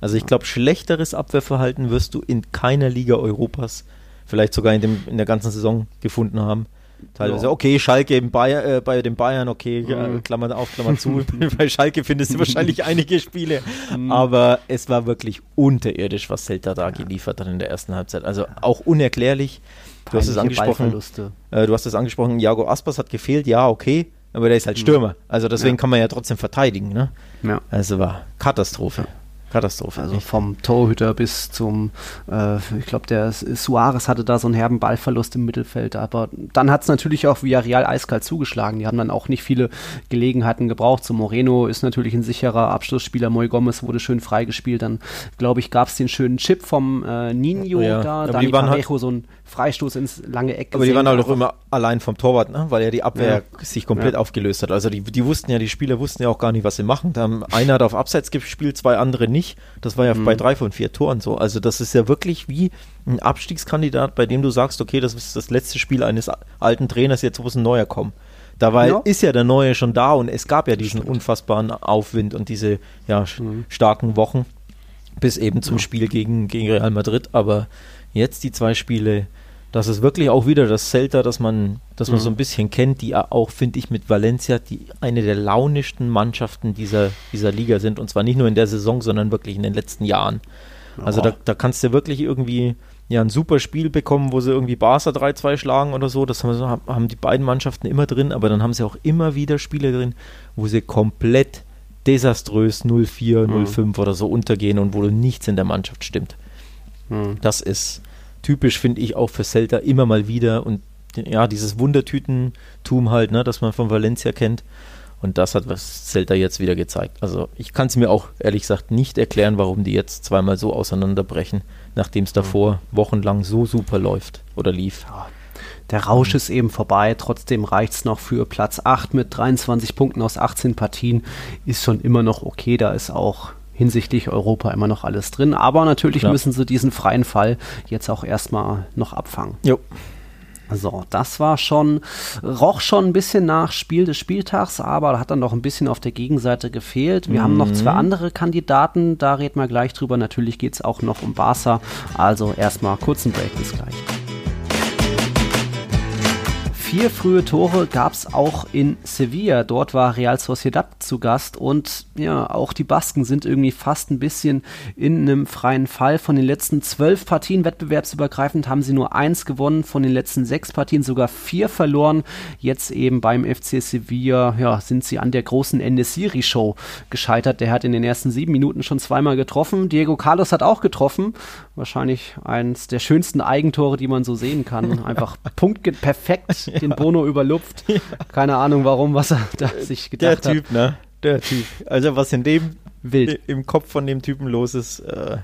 Also ich glaube, schlechteres Abwehrverhalten wirst du in keiner Liga Europas vielleicht sogar in, dem, in der ganzen Saison gefunden haben. Teilweise, okay, Schalke Bayer, äh, bei den Bayern, okay, mhm. Klammer auf, Klammer zu. bei Schalke findest du wahrscheinlich einige Spiele. Mhm. Aber es war wirklich unterirdisch, was Celta da geliefert hat in der ersten Halbzeit. Also auch unerklärlich. Du hast es angesprochen. Äh, du hast es angesprochen, Jago Aspas hat gefehlt, ja, okay. Aber der ist halt Stürmer. Also deswegen ja. kann man ja trotzdem verteidigen. Ne? Ja. Also war Katastrophe. Katastrophe. Also vom Torhüter bis zum, äh, ich glaube, der Suarez hatte da so einen herben Ballverlust im Mittelfeld. Aber dann hat es natürlich auch Villarreal eiskalt zugeschlagen. Die haben dann auch nicht viele Gelegenheiten gebraucht. So Moreno ist natürlich ein sicherer Abschlussspieler. Moy Gomez wurde schön freigespielt. Dann, glaube ich, gab es den schönen Chip vom äh, Nino ja. da. Dani Parejo, halt so ein Freistoß ins lange Eck. Aber die waren halt auch immer allein vom Torwart, ne? weil ja die Abwehr ja. sich komplett ja. aufgelöst hat. Also die, die wussten ja, die Spieler wussten ja auch gar nicht, was sie machen. Da haben, einer hat auf Abseits gespielt, zwei andere nicht. Das war ja mhm. bei drei von vier Toren so. Also das ist ja wirklich wie ein Abstiegskandidat, bei dem du sagst, okay, das ist das letzte Spiel eines alten Trainers, jetzt muss ein neuer kommen. Dabei ja. ist ja der Neue schon da und es gab ja diesen Stimmt. unfassbaren Aufwind und diese ja, mhm. starken Wochen bis eben zum. Spiel gegen, gegen Real Madrid. Aber jetzt die zwei Spiele das ist wirklich auch wieder das Celta, das man, das man mhm. so ein bisschen kennt, die auch, finde ich, mit Valencia die eine der launischsten Mannschaften dieser, dieser Liga sind. Und zwar nicht nur in der Saison, sondern wirklich in den letzten Jahren. Also da, da kannst du wirklich irgendwie ja, ein super Spiel bekommen, wo sie irgendwie Barca 3-2 schlagen oder so. Das haben, haben die beiden Mannschaften immer drin, aber dann haben sie auch immer wieder Spiele drin, wo sie komplett desaströs 0-4, 0-5 mhm. oder so untergehen und wo nichts in der Mannschaft stimmt. Hm. Das ist typisch, finde ich, auch für Celta immer mal wieder und ja, dieses Wundertütentum halt, ne, das man von Valencia kennt. Und das hat was Celta jetzt wieder gezeigt. Also ich kann es mir auch ehrlich gesagt nicht erklären, warum die jetzt zweimal so auseinanderbrechen, nachdem es davor wochenlang so super läuft oder lief. Ja, der Rausch ist eben vorbei, trotzdem reicht es noch für Platz 8 mit 23 Punkten aus 18 Partien. Ist schon immer noch okay, da ist auch hinsichtlich Europa immer noch alles drin. Aber natürlich ja. müssen sie diesen freien Fall jetzt auch erstmal noch abfangen. Jo. So, das war schon, roch schon ein bisschen nach Spiel des Spieltags, aber hat dann noch ein bisschen auf der Gegenseite gefehlt. Wir mhm. haben noch zwei mhm. andere Kandidaten, da reden wir gleich drüber. Natürlich geht es auch noch um Barca. Also erstmal kurzen Break, bis gleich. Vier frühe Tore gab es auch in Sevilla. Dort war Real Sociedad zu Gast und ja, auch die Basken sind irgendwie fast ein bisschen in einem freien Fall. Von den letzten zwölf Partien wettbewerbsübergreifend haben sie nur eins gewonnen, von den letzten sechs Partien sogar vier verloren. Jetzt eben beim FC Sevilla ja, sind sie an der großen Enesiri-Show gescheitert. Der hat in den ersten sieben Minuten schon zweimal getroffen. Diego Carlos hat auch getroffen. Wahrscheinlich eins der schönsten Eigentore, die man so sehen kann. Einfach Punkt perfekt den Bono überlupft. Keine Ahnung warum, was er da sich gedacht Der Typ, hat. ne? Der Typ. Also was in dem Wild. im Kopf von dem Typen los ist, äh,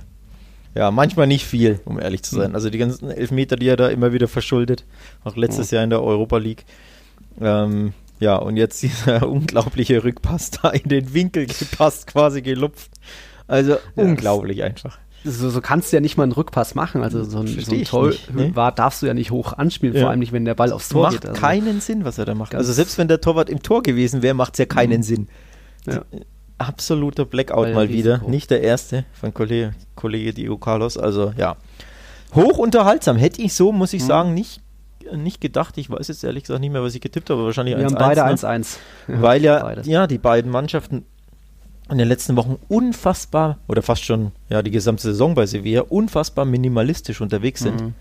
ja, manchmal nicht viel, um ehrlich zu sein. Mhm. Also die ganzen Elfmeter, die er da immer wieder verschuldet, auch letztes mhm. Jahr in der Europa League. Ähm, ja, und jetzt dieser unglaubliche Rückpass da in den Winkel gepasst, quasi gelupft. Also ja, unglaublich einfach so, so kannst du ja nicht mal einen Rückpass machen. Also so ein, so ein Tor ne? war, darfst du ja nicht hoch anspielen, ja. vor allem nicht, wenn der Ball aufs Tor macht geht. Macht also. keinen Sinn, was er da macht. Also selbst wenn der Torwart im Tor gewesen wäre, macht es ja keinen mhm. Sinn. Ja. Absoluter Blackout Weil mal wieder. Risiko. Nicht der erste von Kollege, Kollege Diego Carlos. Also ja, hoch unterhaltsam. Hätte ich so, muss ich mhm. sagen, nicht nicht gedacht. Ich weiß jetzt ehrlich gesagt nicht mehr, was ich getippt habe, wahrscheinlich 1-1. Wir 1 -1, haben beide 1-1. Ne? Weil ja, ja, die beiden Mannschaften in den letzten Wochen unfassbar, oder fast schon ja die gesamte Saison bei Sevilla, unfassbar minimalistisch unterwegs sind. Mhm.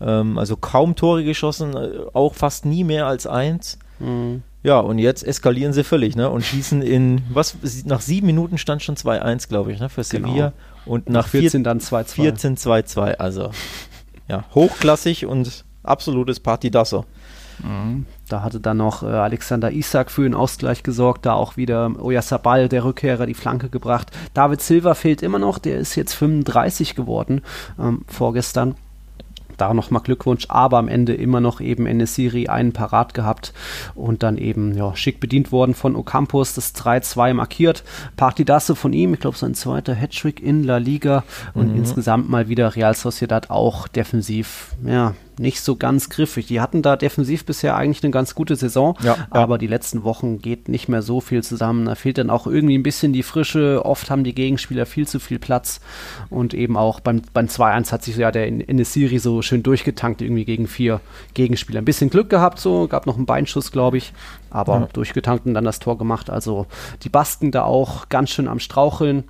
Ähm, also kaum Tore geschossen, äh, auch fast nie mehr als eins. Mhm. Ja, und jetzt eskalieren sie völlig, ne? Und schießen in, was, nach sieben Minuten stand schon 2-1, glaube ich, ne? Für genau. Sevilla. Genau. Und nach 14 vier, dann 2-2. 14 2-2, also ja, hochklassig und absolutes Partidasso. Mhm. Da hatte dann noch äh, Alexander Isak für den Ausgleich gesorgt, da auch wieder Oyasabal, der Rückkehrer, die Flanke gebracht. David Silva fehlt immer noch, der ist jetzt 35 geworden ähm, vorgestern. Da nochmal Glückwunsch, aber am Ende immer noch eben Enesiri einen parat gehabt und dann eben ja, schick bedient worden von Ocampos, das 3-2 markiert. Partidasse von ihm, ich glaube sein zweiter Hattrick in La Liga und mhm. insgesamt mal wieder Real Sociedad auch defensiv, ja, nicht so ganz griffig. Die hatten da defensiv bisher eigentlich eine ganz gute Saison, ja, aber ja. die letzten Wochen geht nicht mehr so viel zusammen. Da fehlt dann auch irgendwie ein bisschen die Frische. Oft haben die Gegenspieler viel zu viel Platz und eben auch beim, beim 2-1 hat sich ja der in, in der Serie so schön durchgetankt, irgendwie gegen vier Gegenspieler. Ein bisschen Glück gehabt, so, gab noch einen Beinschuss, glaube ich, aber ja. durchgetankt und dann das Tor gemacht. Also die Basken da auch ganz schön am Straucheln.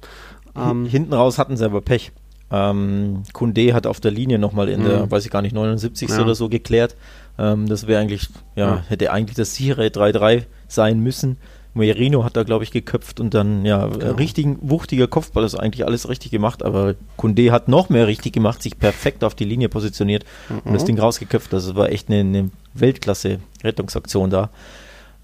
Ähm, Hinten raus hatten sie aber Pech. Ähm, Kunde hat auf der Linie nochmal in mhm. der, weiß ich gar nicht, 79. Ja. oder so geklärt. Ähm, das wäre eigentlich, ja, ja, hätte eigentlich das sichere 3-3 sein müssen. Merino hat da, glaube ich, geköpft und dann, ja, genau. richtig wuchtiger Kopfball, ist eigentlich alles richtig gemacht, aber Kunde hat noch mehr richtig gemacht, sich perfekt auf die Linie positioniert mhm. und das mhm. Ding rausgeköpft. Also war echt eine, eine Weltklasse-Rettungsaktion da.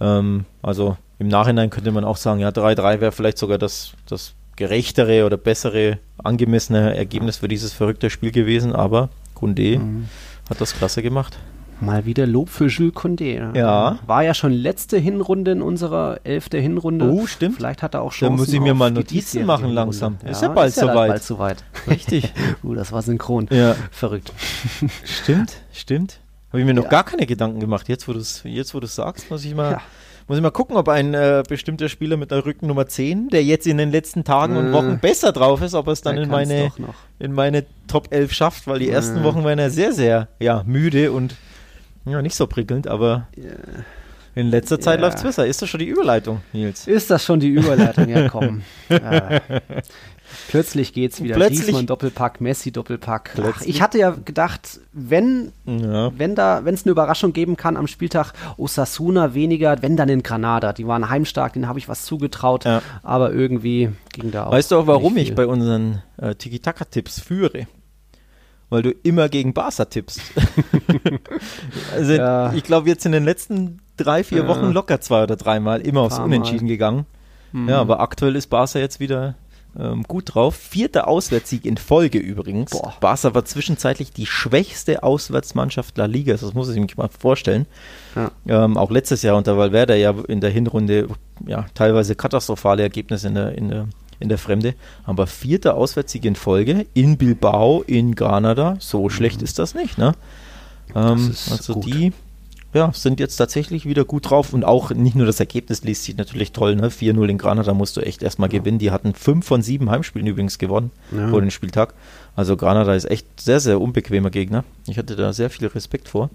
Ähm, also im Nachhinein könnte man auch sagen, ja, 3-3 wäre vielleicht sogar das, das gerechtere oder bessere, angemessene Ergebnis für dieses verrückte Spiel gewesen, aber Kunde mhm. hat das klasse gemacht. Mal wieder Lob für Jules Condé. Ja. War ja schon letzte Hinrunde in unserer elfte Hinrunde. Oh, stimmt. Vielleicht hat er auch schon. Da muss ich mir mal Notizen machen langsam. Ja, ist ja bald soweit. Ja bald soweit. Richtig. uh, das war synchron. Ja. Verrückt. Stimmt, stimmt. Habe ich mir noch ja. gar keine Gedanken gemacht. Jetzt, wo du es jetzt, sagst, muss ich mal. Ja. Muss ich mal gucken, ob ein äh, bestimmter Spieler mit der Rückennummer 10, der jetzt in den letzten Tagen und Wochen besser drauf ist, ob er es dann in meine, in meine Top 11 schafft, weil die ersten Wochen waren ja sehr, sehr ja, müde und ja, nicht so prickelnd, aber yeah. in letzter Zeit yeah. läuft es besser. Ist das schon die Überleitung, Nils? Ist das schon die Überleitung? Ja, komm. ja. Plötzlich geht's wieder. Plötzlich, Griezmann Doppelpack, Messi Doppelpack. Ach, ich hatte ja gedacht, wenn ja. wenn da wenn es eine Überraschung geben kann am Spieltag Osasuna weniger, wenn dann in Granada. Die waren heimstark, denen habe ich was zugetraut, ja. aber irgendwie ging da auch. Weißt du auch, warum ich bei unseren äh, Tiki-Taka-Tipps führe? weil du immer gegen Barca tippst. also Ja. ich glaube, jetzt in den letzten drei, vier. Wochen locker zwei oder dreimal immer aufs Unentschieden gegangen. Mhm. Ja, aber aktuell ist Barca jetzt wieder ähm, gut drauf. Vierter Auswärtssieg in Folge übrigens. Boah. Barca war zwischenzeitlich die schwächste Auswärtsmannschaft La Liga. Das muss ich mich mal vorstellen. Ja. Ähm, auch letztes Jahr unter Valverde ja in der Hinrunde ja, teilweise katastrophale Ergebnisse in der, in der, in der Fremde. Aber vierter Auswärtssieg in Folge in Bilbao, in Granada. So schlecht ist das nicht, ne? Ähm, Mhm. ist also gut. die ja, sind jetzt tatsächlich wieder gut drauf und auch nicht nur das Ergebnis liest sich natürlich toll, ne? 4-0 in Granada musst du echt erstmal gewinnen. Die hatten fünf von sieben Heimspielen übrigens gewonnen Ja. vor dem Spieltag. Also Granada ist echt sehr, sehr unbequemer Gegner. Ich hatte da sehr viel Respekt vor.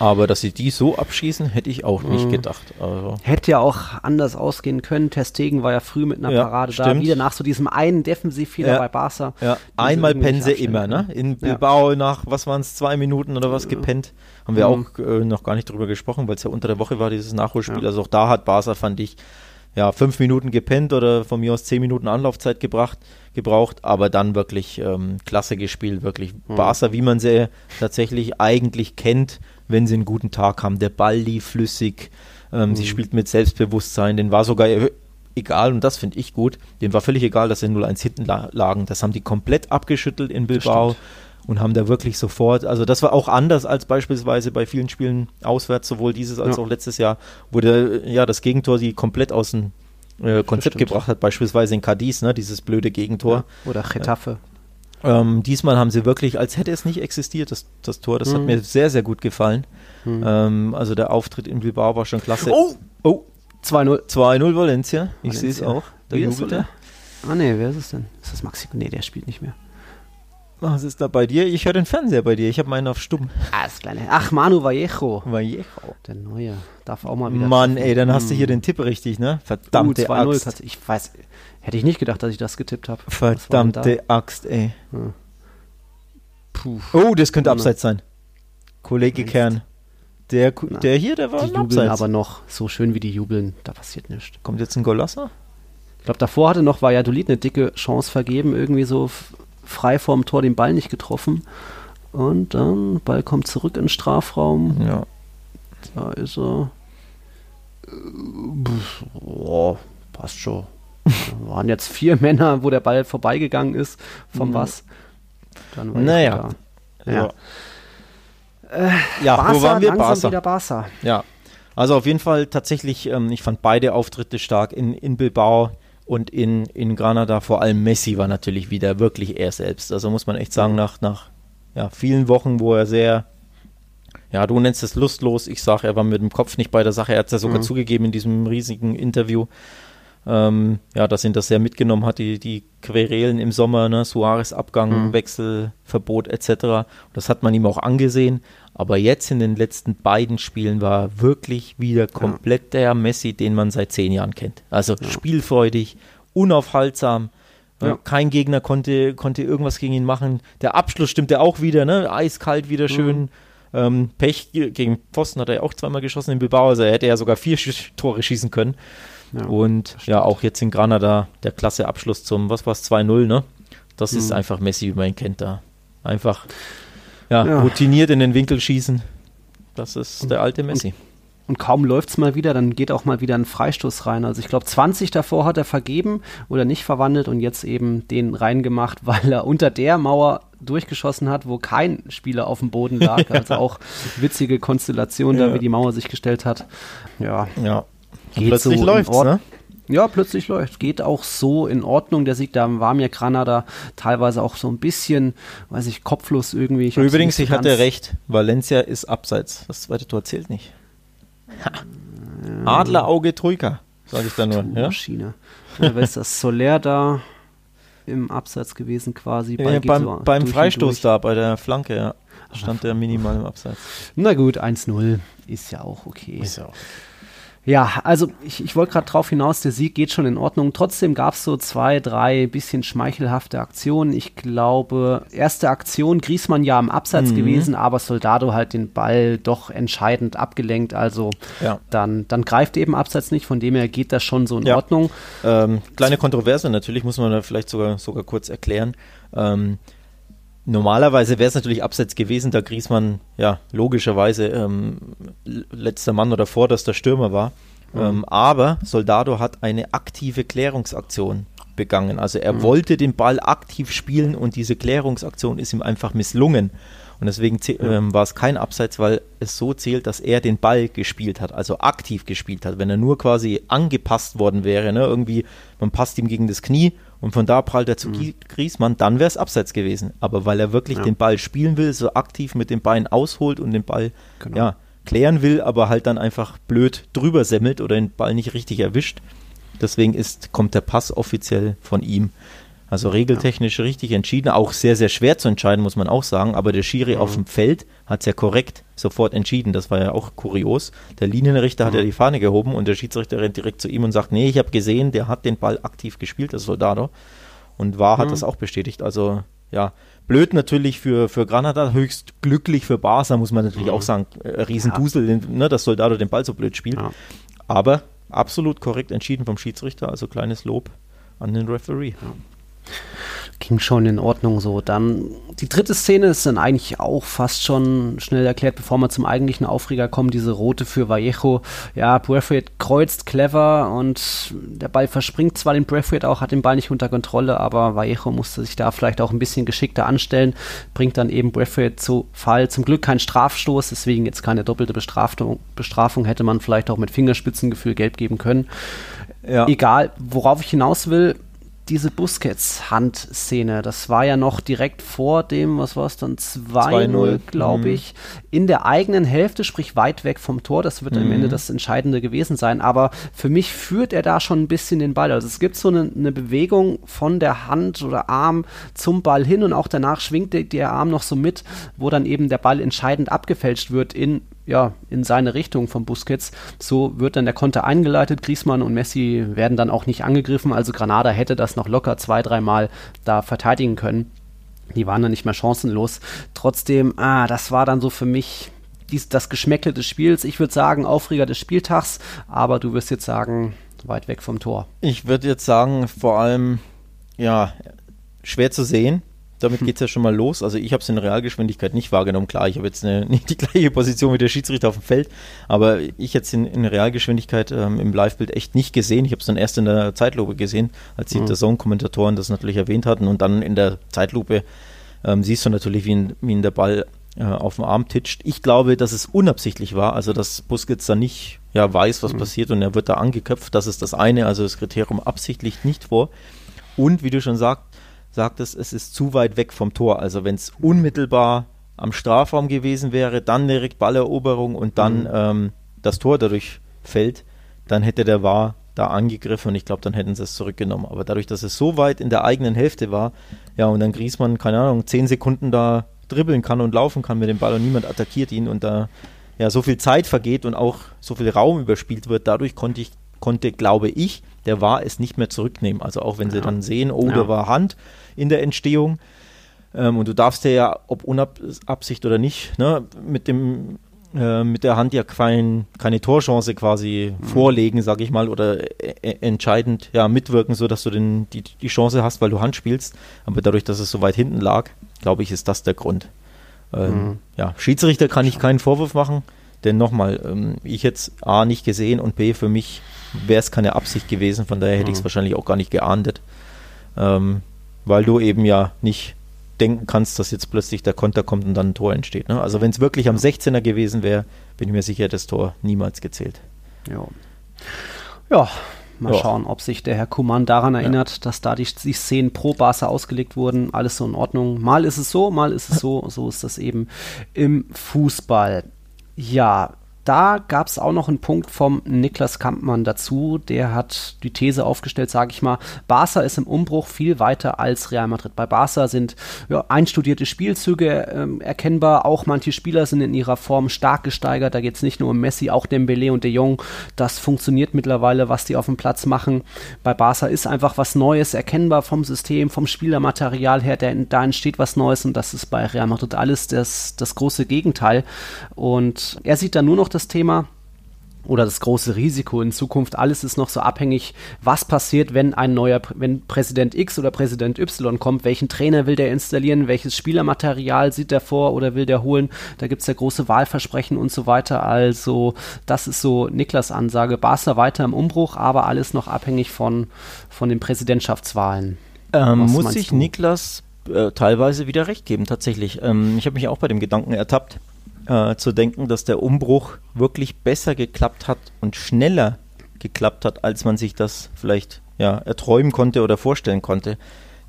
Aber dass sie die so abschießen, hätte ich auch nicht Mhm. gedacht. Also, Hätte ja auch anders ausgehen können. Testegen war ja früh mit einer Ja, Parade da. stimmt. Wieder nach so diesem einen Defensivfehler Ja. bei Barca. ja, einmal abstellen immer, ne? In Ja. Bilbao nach, was waren es, zwei Minuten oder was gepennt. Haben wir Mhm. auch äh, noch gar nicht drüber gesprochen, weil es ja unter der Woche war, dieses Nachholspiel. Ja. Also auch da hat Barca, fand ich, ja, fünf Minuten gepennt oder von mir aus zehn Minuten Anlaufzeit gebracht, gebraucht, aber dann wirklich ähm, klasse gespielt, wirklich Mhm. Barca, wie man sie tatsächlich eigentlich kennt, wenn sie einen guten Tag haben. Der Ball lief flüssig, ähm, Mhm. sie spielt mit Selbstbewusstsein, den war sogar e- egal und das finde ich gut, denen war völlig egal, dass sie 0-1 hinten la lagen. Das haben die komplett abgeschüttelt in Bilbao und haben da wirklich sofort, also das war auch anders als beispielsweise bei vielen Spielen auswärts, sowohl dieses als Ja. auch letztes Jahr, wo der, ja, das Gegentor die komplett aus dem äh, Konzept gebracht hat, beispielsweise in Cadiz, ne, dieses blöde Gegentor. Ja. Oder Getafe. Ähm, diesmal haben sie wirklich, als hätte es nicht existiert, das, das Tor. Das hat Mhm. mir sehr, sehr gut gefallen. Mhm. Ähm, also der Auftritt in Bilbao war schon klasse. Oh! oh 2-0. 2-0 Valencia. Ich sehe es auch. Der? er. Ah ne, wer ist es denn? Ist das Maxi? Nee, der spielt nicht mehr. Was ist da bei dir? Ich höre den Fernseher bei dir. Ich habe meinen auf stumm. Ah, das kleine. Ach, Manu Vallejo. Vallejo. Der Neue. Darf auch mal wieder. Mann, ey, dann hast du Hm. hier den Tipp richtig, ne? Uh, Verdammte 2-0 Axt. Ich weiß, hätte ich nicht gedacht, dass ich das getippt habe. Verdammte Axt, ey. Puh. Oh, das könnte abseits sein. Kollege Mist. Kern. Der, Na. der hier, der war Die jubeln Abseits. aber noch so schön, wie die jubeln. Da passiert nichts. Kommt jetzt ein Golassa? Ich glaube, davor hatte noch Valladolid eine dicke Chance vergeben. Irgendwie so frei vorm Tor den Ball nicht getroffen. Und dann, Ball kommt zurück in den Strafraum. Ja. Da ist er. Äh, Oh, passt schon. Da waren jetzt vier Männer, wo der Ball vorbeigegangen ist vom Mhm. was. Dann war Naja. da. Ja. Ja, ja Barca, wo waren wir? Barca. wieder Barca. Ja, also auf jeden Fall tatsächlich, ähm, ich fand beide Auftritte stark in, in Bilbao und in, in Granada. Vor allem Messi war natürlich wieder wirklich er selbst. Also muss man echt sagen, nach, nach ja, vielen Wochen, wo er sehr, ja, du nennst es lustlos, ich sage, er war mit dem Kopf nicht bei der Sache. Er hat es ja sogar Mhm. zugegeben in diesem riesigen Interview. Ähm, ja, dass ihn das sehr mitgenommen hat, die, die Querelen im Sommer, ne, Suarez Abgang, Mhm. Wechselverbot etc. Das hat man ihm auch angesehen. Aber jetzt in den letzten beiden Spielen war er wirklich wieder komplett der Messi, den man seit zehn Jahren kennt. Also spielfreudig, unaufhaltsam. Ja. Ja. Kein Gegner konnte, konnte irgendwas gegen ihn machen. Der Abschluss stimmte auch wieder, ne? Eiskalt wieder schön. Ähm, Pech ge- gegen Pfosten hat er ja auch zweimal geschossen in Bilbao, also er hätte ja sogar vier Sch Tore schießen können. Ja. Und ja, auch jetzt in Granada der klasse Abschluss zum, was war es, 2-0, ne? Das ist Mhm. einfach Messi, wie man ihn kennt da. Einfach, ja, Ja. routiniert in den Winkel schießen. Das ist der alte Messi. Und kaum läuft es mal wieder, dann geht auch mal wieder ein Freistoß rein. Also ich glaube, 20 davor hat er vergeben oder nicht verwandelt und jetzt eben den reingemacht, weil er unter der Mauer durchgeschossen hat, wo kein Spieler auf dem Boden lag. Also auch witzige Konstellation da, Ja. wie die Mauer sich gestellt hat. Ja, Ja. Geht Plötzlich so läuft's, ne? Ja, plötzlich läuft. Geht auch so in Ordnung. Der Sieg, da war mir Granada teilweise auch so ein bisschen, weiß ich, kopflos irgendwie. Ich Übrigens, ich hatte recht. Valencia ist abseits. Das zweite Tor zählt nicht. Ha. Adlerauge Troika, sage ich da nur. Du Ja? Maschine. Ja, wer ist das? Soler da im Abseits gewesen quasi. Ja, beim so beim Freistoß da, bei der Flanke, ja. Stand der minimal im Abseits. Na gut, 1-0 ist ja auch okay. ja auch. Ja, also ich, ich wollte gerade drauf hinaus, der Sieg geht schon in Ordnung. Trotzdem gab es so zwei, drei bisschen schmeichelhafte Aktionen. Ich glaube, erste Aktion, Griesmann ja am Abseits Mhm. gewesen, aber Soldado halt den Ball doch entscheidend abgelenkt. Also Ja. dann, dann greift eben Abseits nicht, von dem her geht das schon so in Ja. Ordnung. Ähm, kleine Kontroverse natürlich, muss man da vielleicht sogar, sogar kurz erklären. Ähm, Normalerweise wäre es natürlich abseits gewesen, da Griesmann ja logischerweise ähm, letzter Mann oder vorderster Stürmer war. Mhm. Ähm, aber Soldado hat eine aktive Klärungsaktion begangen. Also er mhm. wollte den Ball aktiv spielen und diese Klärungsaktion ist ihm einfach misslungen. Und deswegen ähm, war es kein Abseits, weil es so zählt, dass er den Ball gespielt hat, also aktiv gespielt hat. Wenn er nur quasi angepasst worden wäre, ne, irgendwie, man passt ihm gegen das Knie und von da prallt er zu mhm. Griesmann, dann wäre es Abseits gewesen. Aber weil er wirklich ja. den Ball spielen will, so aktiv mit dem Bein ausholt und den Ball, genau. ja, klären will, aber halt dann einfach blöd drüber semmelt oder den Ball nicht richtig erwischt. Deswegen ist, kommt der Pass offiziell von ihm. Also regeltechnisch ja. richtig entschieden, auch sehr, sehr schwer zu entscheiden, muss man auch sagen. Aber der Schiri mhm. auf dem Feld hat es ja korrekt sofort entschieden. Das war ja auch kurios. Der Linienrichter mhm. hat ja die Fahne gehoben und der Schiedsrichter rennt direkt zu ihm und sagt, nee, ich habe gesehen, der hat den Ball aktiv gespielt, das Soldado. Und war hat mhm. das auch bestätigt. Also ja, blöd natürlich für, für Granada, höchst glücklich für Barca, muss man natürlich mhm. auch sagen. Äh, Riesendusel, ja. ne, dass Soldado den Ball so blöd spielt. Ja. Aber absolut korrekt entschieden vom Schiedsrichter, also kleines Lob an den Referee. Ja ging schon in Ordnung so. Dann die dritte Szene ist dann eigentlich auch fast schon schnell erklärt, bevor wir zum eigentlichen Aufreger kommen, diese rote für Vallejo. Ja, Braithwaite kreuzt clever und der Ball verspringt zwar den Braithwaite auch, hat den Ball nicht unter Kontrolle, aber Vallejo musste sich da vielleicht auch ein bisschen geschickter anstellen, bringt dann eben Braithwaite zu Fall. Zum Glück kein Strafstoß, deswegen jetzt keine doppelte Bestrafung, Bestrafung hätte man vielleicht auch mit Fingerspitzengefühl gelb geben können. Ja. Egal, worauf ich hinaus will, diese Busquets-Handszene, das war ja noch direkt vor dem, was war es dann, 2-0, glaube mhm. ich, in der eigenen Hälfte, sprich weit weg vom Tor. Das wird mhm. am Ende das Entscheidende gewesen sein. Aber für mich führt er da schon ein bisschen den Ball. Also es gibt so eine, eine Bewegung von der Hand oder Arm zum Ball hin und auch danach schwingt der, der Arm noch so mit, wo dann eben der Ball entscheidend abgefälscht wird in ja, in seine Richtung von Busquets. So wird dann der Konter eingeleitet. Griezmann und Messi werden dann auch nicht angegriffen. Also Granada hätte das noch locker zwei, dreimal da verteidigen können. Die waren dann nicht mehr chancenlos. Trotzdem, ah, das war dann so für mich dies, das Geschmäckle des Spiels. Ich würde sagen, Aufreger des Spieltags, aber du wirst jetzt sagen, weit weg vom Tor. Ich würde jetzt sagen, vor allem, ja, schwer zu sehen. Damit hm. geht es ja schon mal los. Also ich habe es in Realgeschwindigkeit nicht wahrgenommen. Klar, ich habe jetzt eine, nicht die gleiche Position wie der Schiedsrichter auf dem Feld, aber ich jetzt in, in Realgeschwindigkeit ähm, im Livebild echt nicht gesehen. Ich habe es dann erst in der Zeitlupe gesehen, als die mhm. Zone-Kommentatoren das natürlich erwähnt hatten und dann in der Zeitlupe ähm, siehst du natürlich, wie ihn, wie ihn der Ball äh, auf dem Arm titscht. Ich glaube, dass es unabsichtlich war, also dass Busquets da nicht ja, weiß, was mhm. passiert und er wird da angeköpft. Das ist das eine, also das Kriterium Absicht liegt nicht vor. Und wie du schon sagst, sagt es, es ist zu weit weg vom Tor. Also wenn es unmittelbar am Strafraum gewesen wäre, dann direkt Balleroberung und dann mhm. ähm, das Tor dadurch fällt, dann hätte der War da angegriffen und ich glaube, dann hätten sie es zurückgenommen. Aber dadurch, dass es so weit in der eigenen Hälfte war, ja, und dann Griesmann, keine Ahnung, zehn Sekunden da dribbeln kann und laufen kann mit dem Ball und niemand attackiert ihn und da ja so viel Zeit vergeht und auch so viel Raum überspielt wird, dadurch konnte ich, konnte, glaube ich, der war es nicht mehr zurücknehmen. Also auch wenn ja. sie dann sehen, oh, ja. da war Hand in der Entstehung. Ähm, und du darfst dir ja, ob Unabsicht oder nicht, ne, mit dem äh, mit der Hand ja kein, keine Torchance quasi mhm. vorlegen, sag ich mal, oder äh, äh, entscheidend ja mitwirken, sodass du den, die, die Chance hast, weil du Hand spielst. Aber dadurch, dass es so weit hinten lag, glaube ich, ist das der Grund. Ähm, mhm. Ja, Schiedsrichter kann ich keinen Vorwurf machen, denn nochmal, ähm, ich jetzt A nicht gesehen und B für mich wäre es keine Absicht gewesen, von daher hätte ich es mhm. wahrscheinlich auch gar nicht geahndet. Ähm, weil du eben ja nicht denken kannst, dass jetzt plötzlich der Konter kommt und dann ein Tor entsteht. Ne? Also wenn es wirklich am 16er gewesen wäre, bin ich mir sicher, das Tor niemals gezählt. Ja. Ja, mal ja. schauen, ob sich der Herr Kuman daran erinnert, ja. dass da die, die, Szenen pro Barca ausgelegt wurden. Alles so in Ordnung. Mal ist es so, mal ist es so. So ist das eben im Fußball. Ja, da gab es auch noch einen Punkt vom Niklas Kampmann dazu. Der hat die These aufgestellt, sage ich mal, Barca ist im Umbruch viel weiter als Real Madrid. Bei Barca sind ja, einstudierte Spielzüge ähm, erkennbar. Auch manche Spieler sind in ihrer Form stark gesteigert. Da geht es nicht nur um Messi, auch Dembele und De Jong. Das funktioniert mittlerweile, was die auf dem Platz machen. Bei Barca ist einfach was Neues erkennbar vom System, vom Spielermaterial her. Der, da entsteht was Neues und das ist bei Real Madrid alles das, das große Gegenteil. Und er sieht da nur noch das Thema, oder das große Risiko in Zukunft. Alles ist noch so abhängig, was passiert, wenn ein neuer, wenn Präsident X oder Präsident Y kommt, welchen Trainer will der installieren, welches Spielermaterial sieht er vor oder will der holen. Da gibt es ja große Wahlversprechen und so weiter. Also, das ist so Niklas Ansage. Barca weiter im Umbruch, aber alles noch abhängig von, von den Präsidentschaftswahlen. Ähm, muss ich Niklas äh, teilweise wieder recht geben, tatsächlich. Ähm, ich habe mich auch bei dem Gedanken ertappt äh, zu denken, dass der Umbruch wirklich besser geklappt hat und schneller geklappt hat, als man sich das vielleicht ja, erträumen konnte oder vorstellen konnte.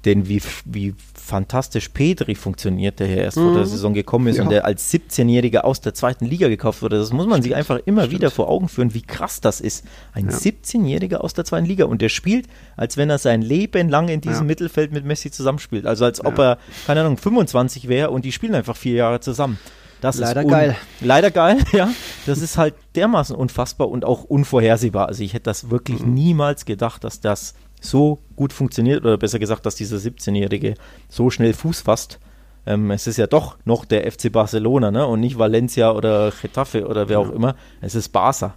Denn wie, wie fantastisch Pedri funktioniert, der hier erst mhm. vor der mhm. Saison gekommen ist ja. und der als 17-Jähriger aus der zweiten Liga gekauft wurde. Das muss man Stimmt. sich einfach immer Stimmt. wieder vor Augen führen, wie krass das ist. Ein ja. 17-Jähriger aus der zweiten Liga und der spielt, als wenn er sein Leben lang in diesem ja. Mittelfeld mit Messi zusammenspielt. Also als ob er, keine Ahnung, 25 wäre und die spielen einfach vier Jahre zusammen. Das leider geil. Leider geil, ja. Das ist halt dermaßen unfassbar und auch unvorhersehbar. Also ich hätte das wirklich mhm. niemals gedacht, dass das so gut funktioniert oder besser gesagt, dass dieser 17-Jährige so schnell Fuß fasst. Ähm, es ist ja doch noch der FC Barcelona ne? und nicht Valencia oder Getafe oder wer ja. auch immer. Es ist Barca.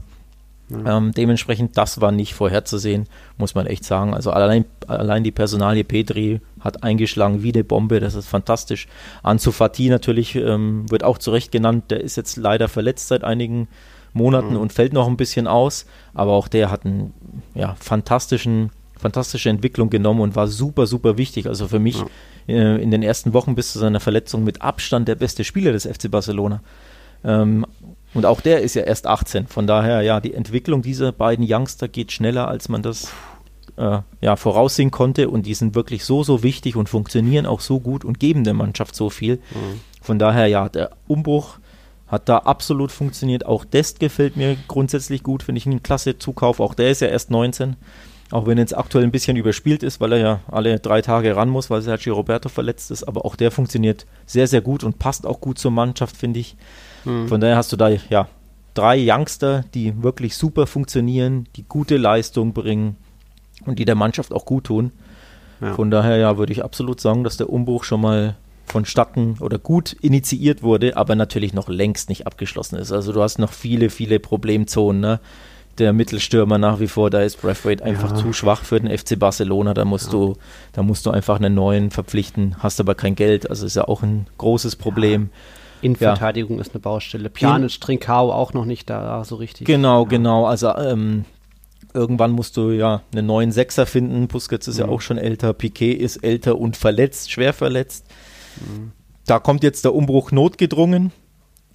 Ja. Ähm, dementsprechend, das war nicht vorherzusehen, muss man echt sagen. Also allein, allein die Personalie Petri hat eingeschlagen wie eine Bombe, das ist fantastisch. Ansu Fati natürlich ähm, wird auch zu Recht genannt, der ist jetzt leider verletzt seit einigen Monaten mhm. und fällt noch ein bisschen aus, aber auch der hat einen ja, fantastischen, fantastische Entwicklung genommen und war super, super wichtig. Also für mich ja. äh, in den ersten Wochen bis zu seiner Verletzung mit Abstand der beste Spieler des FC Barcelona. Ähm, und auch der ist ja erst 18. Von daher, ja, die Entwicklung dieser beiden Youngster geht schneller, als man das äh, ja, voraussehen konnte. Und die sind wirklich so, so wichtig und funktionieren auch so gut und geben der Mannschaft so viel. Mhm. Von daher, ja, der Umbruch hat da absolut funktioniert. Auch Dest gefällt mir grundsätzlich gut, finde ich einen klasse Zukauf. Auch der ist ja erst 19. Auch wenn er jetzt aktuell ein bisschen überspielt ist, weil er ja alle drei Tage ran muss, weil Sergio Roberto verletzt ist. Aber auch der funktioniert sehr, sehr gut und passt auch gut zur Mannschaft, finde ich. Mhm. Von daher hast du da ja drei Youngster, die wirklich super funktionieren, die gute Leistung bringen und die der Mannschaft auch gut tun. Ja. Von daher ja, würde ich absolut sagen, dass der Umbruch schon mal vonstatten oder gut initiiert wurde, aber natürlich noch längst nicht abgeschlossen ist. Also du hast noch viele, viele Problemzonen. Ne? Der Mittelstürmer nach wie vor, da ist Braithwaite einfach ja. zu schwach für den FC Barcelona. Da musst ja. du, da musst du einfach einen neuen verpflichten, hast aber kein Geld. Also ist ja auch ein großes Problem. Innenverteidigung ja. ist eine Baustelle. Pjanic, Trinkau auch noch nicht da so richtig. Genau, ja. genau. Also ähm, irgendwann musst du ja einen neuen Sechser finden. Busquets ist mhm. ja auch schon älter. Piquet ist älter und verletzt, schwer verletzt. Mhm. Da kommt jetzt der Umbruch notgedrungen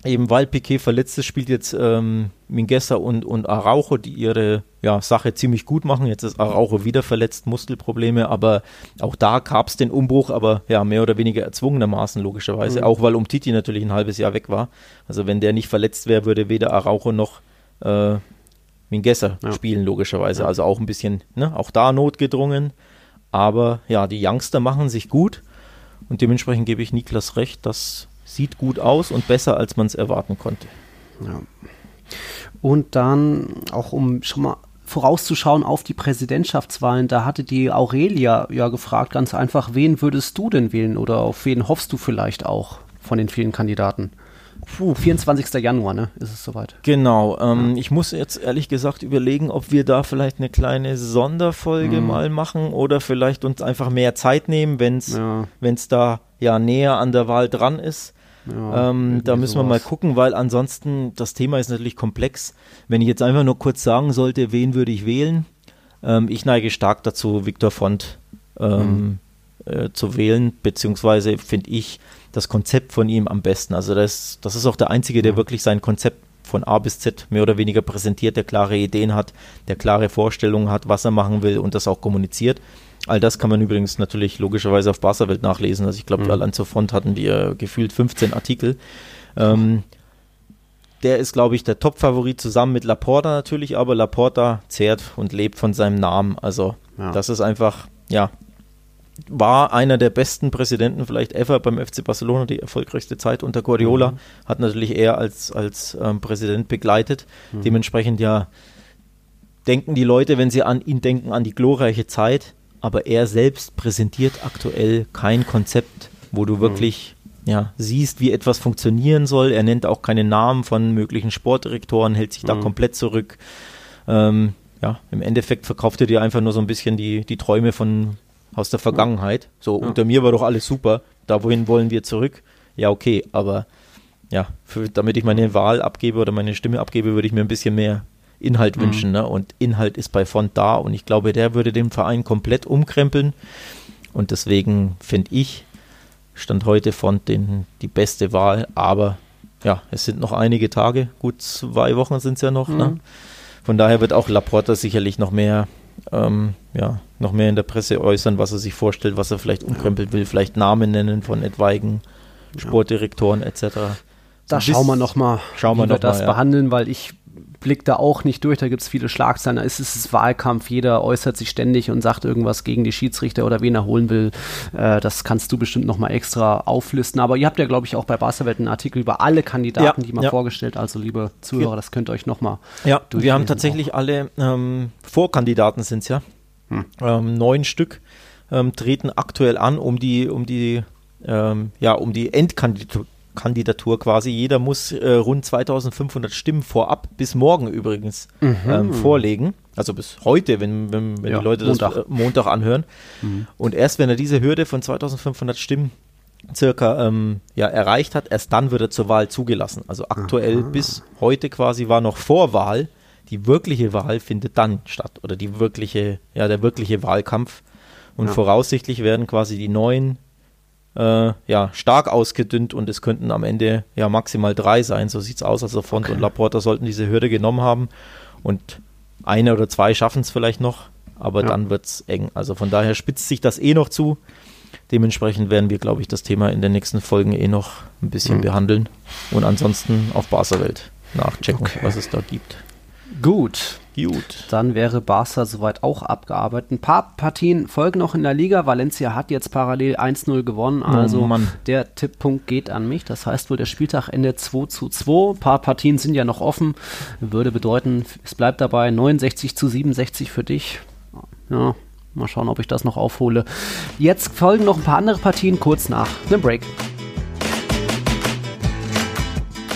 eben weil Piquet verletzt ist, spielt jetzt ähm, Mingueza und, und Araujo, die ihre ja, Sache ziemlich gut machen. Jetzt ist Araujo wieder verletzt, Muskelprobleme, aber auch da gab es den Umbruch, aber ja, mehr oder weniger erzwungenermaßen logischerweise, mhm. auch weil Umtiti natürlich ein halbes Jahr weg war. Also wenn der nicht verletzt wäre, würde weder Araujo noch äh, Mingueza ja. spielen, logischerweise. Ja. Also auch ein bisschen, ne, auch da notgedrungen. Aber ja, die Youngster machen sich gut und dementsprechend gebe ich Niklas recht, dass sieht gut aus und besser, als man es erwarten konnte. Ja. Und dann auch um schon mal vorauszuschauen auf die Präsidentschaftswahlen, da hatte die Aurelia ja gefragt, ganz einfach, wen würdest du denn wählen oder auf wen hoffst du vielleicht auch von den vielen Kandidaten? Puh, 24. Januar, ne? Ist es soweit. Genau. Ähm, ja. Ich muss jetzt ehrlich gesagt überlegen, ob wir da vielleicht eine kleine Sonderfolge mhm. mal machen oder vielleicht uns einfach mehr Zeit nehmen, wenn es ja. da ja näher an der Wahl dran ist. Ja, ähm, da müssen sowas. wir mal gucken, weil ansonsten das Thema ist natürlich komplex. Wenn ich jetzt einfach nur kurz sagen sollte, wen würde ich wählen? Ähm, ich neige stark dazu, Viktor Font ähm, mhm. Äh, zu wählen, beziehungsweise finde ich das Konzept von ihm am besten. Also das, das ist auch der Einzige, der wirklich sein Konzept von A bis Z mehr oder weniger präsentiert, der klare Ideen hat, der klare Vorstellungen hat, was er machen will und das auch kommuniziert. All das kann man übrigens natürlich logischerweise auf Barca-Welt nachlesen. Also ich glaube, mhm. allein zur Front hatten wir gefühlt 15 Artikel. Ähm, der ist, glaube ich, der Top-Favorit zusammen mit Laporta natürlich, aber Laporta zehrt und lebt von seinem Namen. Also ja. das ist einfach, ja, war einer der besten Präsidenten vielleicht ever beim FC Barcelona, die erfolgreichste Zeit unter Guardiola. Mhm. Hat natürlich er als, als ähm, Präsident begleitet. Mhm. Dementsprechend ja denken die Leute, wenn sie an ihn denken, an die glorreiche Zeit aber er selbst präsentiert aktuell kein Konzept, wo du mhm. wirklich ja, siehst, wie etwas funktionieren soll. Er nennt auch keine Namen von möglichen Sportdirektoren, hält sich da mhm. komplett zurück. Ähm, ja, im Endeffekt verkauft er dir einfach nur so ein bisschen die, die Träume von aus der Vergangenheit. So, ja. unter mir war doch alles super. Da wohin wollen wir zurück? Ja, okay, aber ja, für, damit ich meine Wahl abgebe oder meine Stimme abgebe, würde ich mir ein bisschen mehr Inhalt mhm. wünschen. Ne? Und Inhalt ist bei Font da und ich glaube, der würde den Verein komplett umkrempeln. Und deswegen finde ich, stand heute Font den, die beste Wahl. Aber ja, es sind noch einige Tage, gut zwei Wochen sind es ja noch. Ne? Mhm. Ne? Von daher wird auch Laporta sicherlich noch mehr, ähm, ja, noch mehr in der Presse äußern, was er sich vorstellt, was er vielleicht umkrempeln will, vielleicht Namen nennen von etwaigen Sportdirektoren etc. Da schauen wir nochmal, wie wir noch das mal, ja. behandeln, weil ich blickt da auch nicht durch, da gibt es viele Schlagzeilen, da ist es Wahlkampf, jeder äußert sich ständig und sagt irgendwas gegen die Schiedsrichter oder wen er holen will. Äh, das kannst du bestimmt nochmal extra auflisten. Aber ihr habt ja, glaube ich, auch bei Barcelwelt einen Artikel über alle Kandidaten, ja, die man ja. vorgestellt. Also, liebe Zuhörer, das könnt ihr euch nochmal. Ja, wir haben tatsächlich auch. alle ähm, Vorkandidaten sind es ja. Hm. Ähm, neun Stück ähm, treten aktuell an, um die, um die, ähm, ja, um die Endkandidatur Kandidatur quasi. Jeder muss äh, rund 2500 Stimmen vorab, bis morgen übrigens, mhm. ähm, vorlegen. Also bis heute, wenn, wenn, wenn ja, die Leute Montag. das äh, Montag anhören. Mhm. Und erst wenn er diese Hürde von 2500 Stimmen circa ähm, ja, erreicht hat, erst dann wird er zur Wahl zugelassen. Also aktuell Aha. bis heute quasi war noch Vorwahl. Die wirkliche Wahl findet dann statt oder die wirkliche, ja, der wirkliche Wahlkampf. Und ja. voraussichtlich werden quasi die neuen äh, ja, stark ausgedünnt und es könnten am Ende ja maximal drei sein. So sieht es aus. Also Font okay. und Laporta sollten diese Hürde genommen haben und eine oder zwei schaffen es vielleicht noch, aber ja. dann wird es eng. Also von daher spitzt sich das eh noch zu. Dementsprechend werden wir, glaube ich, das Thema in den nächsten Folgen eh noch ein bisschen mhm. behandeln und ansonsten auf Barca-Welt nachchecken, okay. was es da gibt. Gut. Gut. Dann wäre Barca soweit auch abgearbeitet. Ein paar Partien folgen noch in der Liga. Valencia hat jetzt parallel 1-0 gewonnen. Oh also oh der Tipppunkt geht an mich. Das heißt wohl, der Spieltag endet 2 zu 2. Ein paar Partien sind ja noch offen. Würde bedeuten, es bleibt dabei 69 zu 67 für dich. Ja, mal schauen, ob ich das noch aufhole. Jetzt folgen noch ein paar andere Partien kurz nach einem Break.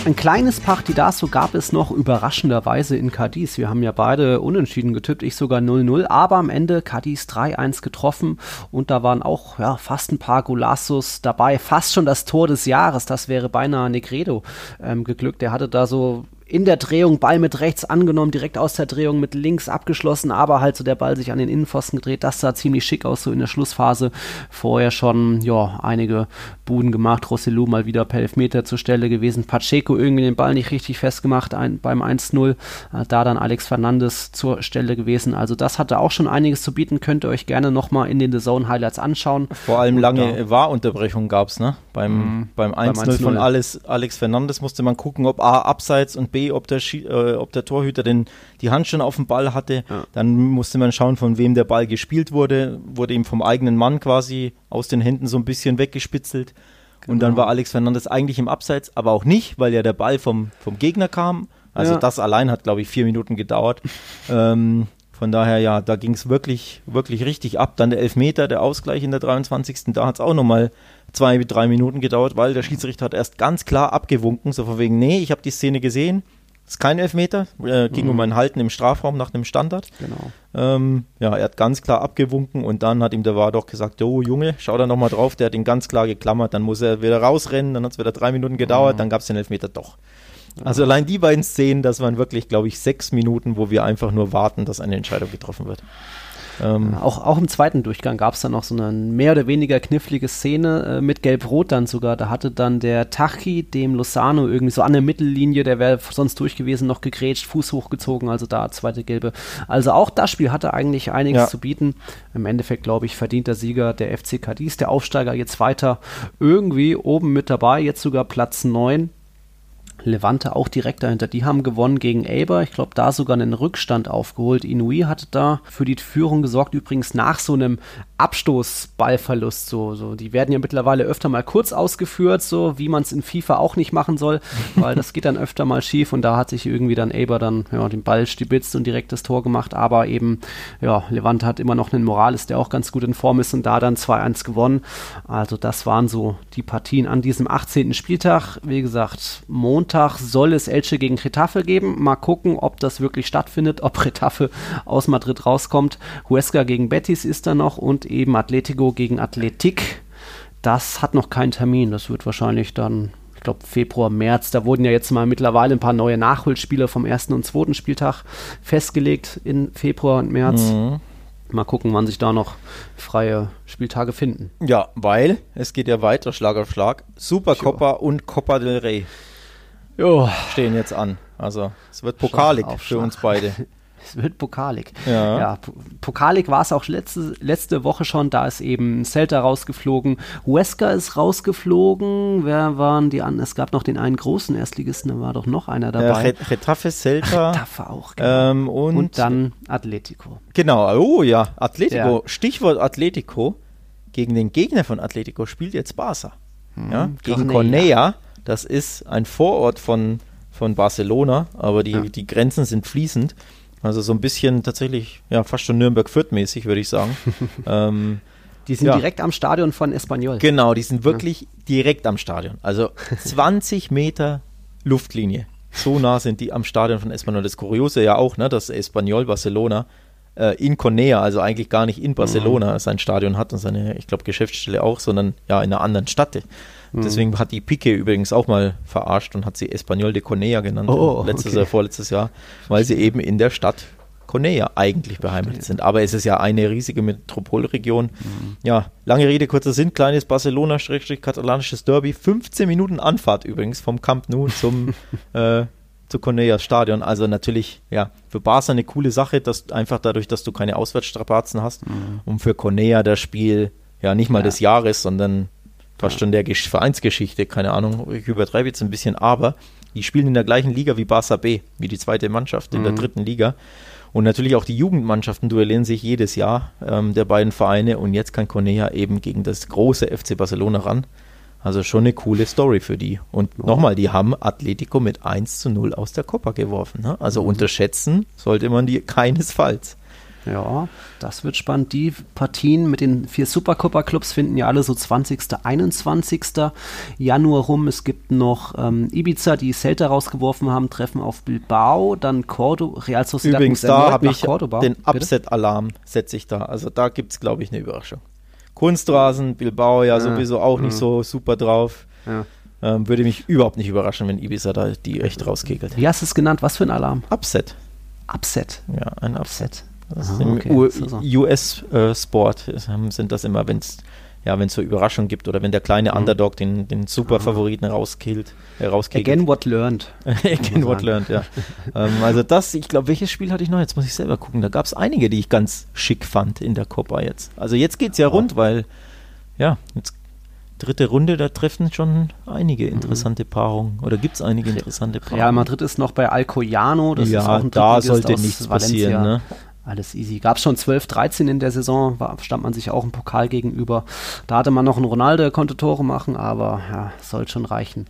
Ein kleines Partidaso gab es noch überraschenderweise in Cadiz. Wir haben ja beide unentschieden getippt, ich sogar 0-0, aber am Ende Cadiz 3-1 getroffen und da waren auch ja, fast ein paar Golazos dabei, fast schon das Tor des Jahres. Das wäre beinahe Negredo ähm, geglückt. Der hatte da so in der Drehung Ball mit rechts angenommen, direkt aus der Drehung mit links abgeschlossen, aber halt so der Ball sich an den Innenpfosten gedreht. Das sah ziemlich schick aus, so in der Schlussphase. Vorher schon, ja, einige Buden gemacht. Rossellou mal wieder per Elfmeter zur Stelle gewesen. Pacheco irgendwie den Ball nicht richtig festgemacht ein, beim 1-0. Äh, da dann Alex Fernandes zur Stelle gewesen. Also das hatte auch schon einiges zu bieten. Könnt ihr euch gerne nochmal in den The Zone Highlights anschauen. Vor allem lange Wahrunterbrechungen gab es, ne? Beim, mhm. beim 1-0 von Alex, Alex Fernandes musste man gucken, ob A abseits und B, ob der, äh, ob der Torhüter denn die Hand schon auf dem Ball hatte. Ja. Dann musste man schauen, von wem der Ball gespielt wurde. Wurde ihm vom eigenen Mann quasi aus den Händen so ein bisschen weggespitzelt. Genau. Und dann genau. war Alex Fernandes eigentlich im Abseits, aber auch nicht, weil ja der Ball vom, vom Gegner kam. Also ja. das allein hat, glaube ich, vier Minuten gedauert. ähm, von daher, ja, da ging es wirklich, wirklich richtig ab. Dann der Elfmeter, der Ausgleich in der 23. Da hat es auch nochmal zwei, drei Minuten gedauert, weil der Schiedsrichter hat erst ganz klar abgewunken, so von wegen, nee, ich habe die Szene gesehen, ist kein Elfmeter, äh, ging mhm. um ein Halten im Strafraum nach einem Standard. Genau. Ähm, ja, er hat ganz klar abgewunken und dann hat ihm der war doch gesagt, oh Junge, schau da nochmal drauf, der hat ihn ganz klar geklammert, dann muss er wieder rausrennen, dann hat es wieder drei Minuten gedauert, mhm. dann gab es den Elfmeter doch. Also allein die beiden Szenen, das waren wirklich, glaube ich, sechs Minuten, wo wir einfach nur warten, dass eine Entscheidung getroffen wird. Ähm, auch, auch im zweiten Durchgang gab es dann noch so eine mehr oder weniger knifflige Szene äh, mit Gelb-Rot dann sogar. Da hatte dann der Tachi dem Lozano irgendwie so an der Mittellinie, der wäre sonst durch gewesen, noch gegrätscht, Fuß hochgezogen, also da zweite Gelbe. Also auch das Spiel hatte eigentlich einiges ja. zu bieten. Im Endeffekt, glaube ich, verdient der Sieger der FC Cadiz, der Aufsteiger jetzt weiter irgendwie oben mit dabei, jetzt sogar Platz 9 Levante auch direkt dahinter. Die haben gewonnen gegen Eber. Ich glaube, da sogar einen Rückstand aufgeholt. Inui hatte da für die Führung gesorgt. Übrigens nach so einem Abstoßballverlust. So, so. Die werden ja mittlerweile öfter mal kurz ausgeführt, so wie man es in FIFA auch nicht machen soll, weil das geht dann öfter mal schief und da hat sich irgendwie dann Eber dann ja, den Ball stibitzt und direkt das Tor gemacht. Aber eben, ja, Levante hat immer noch einen Morales, der auch ganz gut in Form ist und da dann 2-1 gewonnen. Also das waren so die Partien an diesem 18. Spieltag. Wie gesagt, Montag soll es Elche gegen Getafe geben. Mal gucken, ob das wirklich stattfindet, ob Getafe aus Madrid rauskommt. Huesca gegen Betis ist da noch und eben Atletico gegen Athletic. Das hat noch keinen Termin. Das wird wahrscheinlich dann ich glaube, Februar, März. Da wurden ja jetzt mal mittlerweile ein paar neue Nachholspieler vom ersten und zweiten Spieltag festgelegt in Februar und März. Mhm. Mal gucken, wann sich da noch freie Spieltage finden. Ja, weil es geht ja weiter, Schlag auf Schlag. Supercopa und Copa del Rey jo. stehen jetzt an. Also es wird pokalig für uns beide. Es wird pokalig. Ja, ja pokalig war es auch letzte, letzte Woche schon. Da ist eben Celta rausgeflogen. Huesca ist rausgeflogen. Wer waren die anderen? Es gab noch den einen großen Erstligisten, da war doch noch einer dabei. Äh, Retafe, Celta. Retafe auch, genau. Ähm, und, und, dann Atletico. Genau, oh ja, Atletico. Ja. Stichwort Atletico. Gegen den Gegner von Atletico spielt jetzt Barca. Hm, ja, gegen Cornea. Das ist ein Vorort von, von Barcelona, aber die, ja. die Grenzen sind fließend. Also so ein bisschen tatsächlich, ja, fast schon Nürnberg-Fürth-mäßig, würde ich sagen. ähm, die sind ja. direkt am Stadion von Espanyol. Genau, die sind wirklich ja. direkt am Stadion. Also 20 Meter Luftlinie. So nah sind die am Stadion von Espanyol. Das Kuriose ja auch, ne, dass Espanyol Barcelona äh, in Conea, also eigentlich gar nicht in Barcelona, mhm. sein Stadion hat und seine, ich glaube, Geschäftsstelle auch, sondern ja in einer anderen Stadt. Mhm. Deswegen hat die Pique übrigens auch mal verarscht und hat sie Espanyol de Conea genannt, oh, letztes okay. oder vorletztes Jahr, weil sie eben in der Stadt Conea eigentlich beheimatet sind. Aber es ist ja eine riesige Metropolregion. Mhm. Ja, lange Rede, kurzer Sinn, kleines Barcelona-katalanisches Derby. 15 Minuten Anfahrt übrigens vom Camp Nou zum äh, zu Cornelias Stadion. Also natürlich, ja, für Barca eine coole Sache, dass einfach dadurch, dass du keine Auswärtsstrapazen hast mhm. und für Cornea das Spiel, ja, nicht mal ja. des Jahres, sondern fast schon der Vereinsgeschichte, keine Ahnung, ich übertreibe jetzt ein bisschen, aber die spielen in der gleichen Liga wie Barca B, wie die zweite Mannschaft in mhm. der dritten Liga. Und natürlich auch die Jugendmannschaften duellieren sich jedes Jahr ähm, der beiden Vereine und jetzt kann Cornea eben gegen das große FC Barcelona ran. Also schon eine coole Story für die. Und ja. nochmal, die haben Atletico mit 1 zu 0 aus der Copa geworfen. Ne? Also mhm. unterschätzen sollte man die keinesfalls. Ja, das wird spannend. Die Partien mit den vier Supercopa-Clubs finden ja alle so 20., 21. Januar rum. Es gibt noch ähm, Ibiza, die Celta rausgeworfen haben, treffen auf Bilbao, dann Cordoba, Real Sociedad Übrigens, da habe ich Cordoba. den Upset-Alarm, setze ich da. Also da gibt es, glaube ich, eine Überraschung. Kunstrasen, Bilbao ja, ja. sowieso auch nicht mhm. so super drauf. Ja. Ähm, würde mich überhaupt nicht überraschen, wenn Ibiza da die echt rauskegelt. Wie hast du es genannt? Was für ein Alarm? Upset. Upset. Ja, ein Upset. Das Aha, Im okay. US-Sport äh, sind das immer, wenn es ja, wenn es so Überraschungen gibt oder wenn der kleine mhm. Underdog den, den Super-Favoriten rauskillt. Äh, Again what learned. Again what learned, ja. ähm, also das, ich glaube, welches Spiel hatte ich noch? Jetzt muss ich selber gucken. Da gab es einige, die ich ganz schick fand in der Copa jetzt. Also jetzt geht es ja rund, weil, ja, jetzt dritte Runde, da treffen schon einige mhm. interessante Paarungen. Oder gibt es einige interessante Paarungen? Real Madrid ist noch bei Alcoyano, das ja, ist auch ein da sollte nichts Valencia. passieren, ne? Alles easy. Gab es schon 12, 13 in der Saison, war, stand man sich auch im Pokal gegenüber. Da hatte man noch einen Ronaldo, der konnte Tore machen, aber ja, soll schon reichen.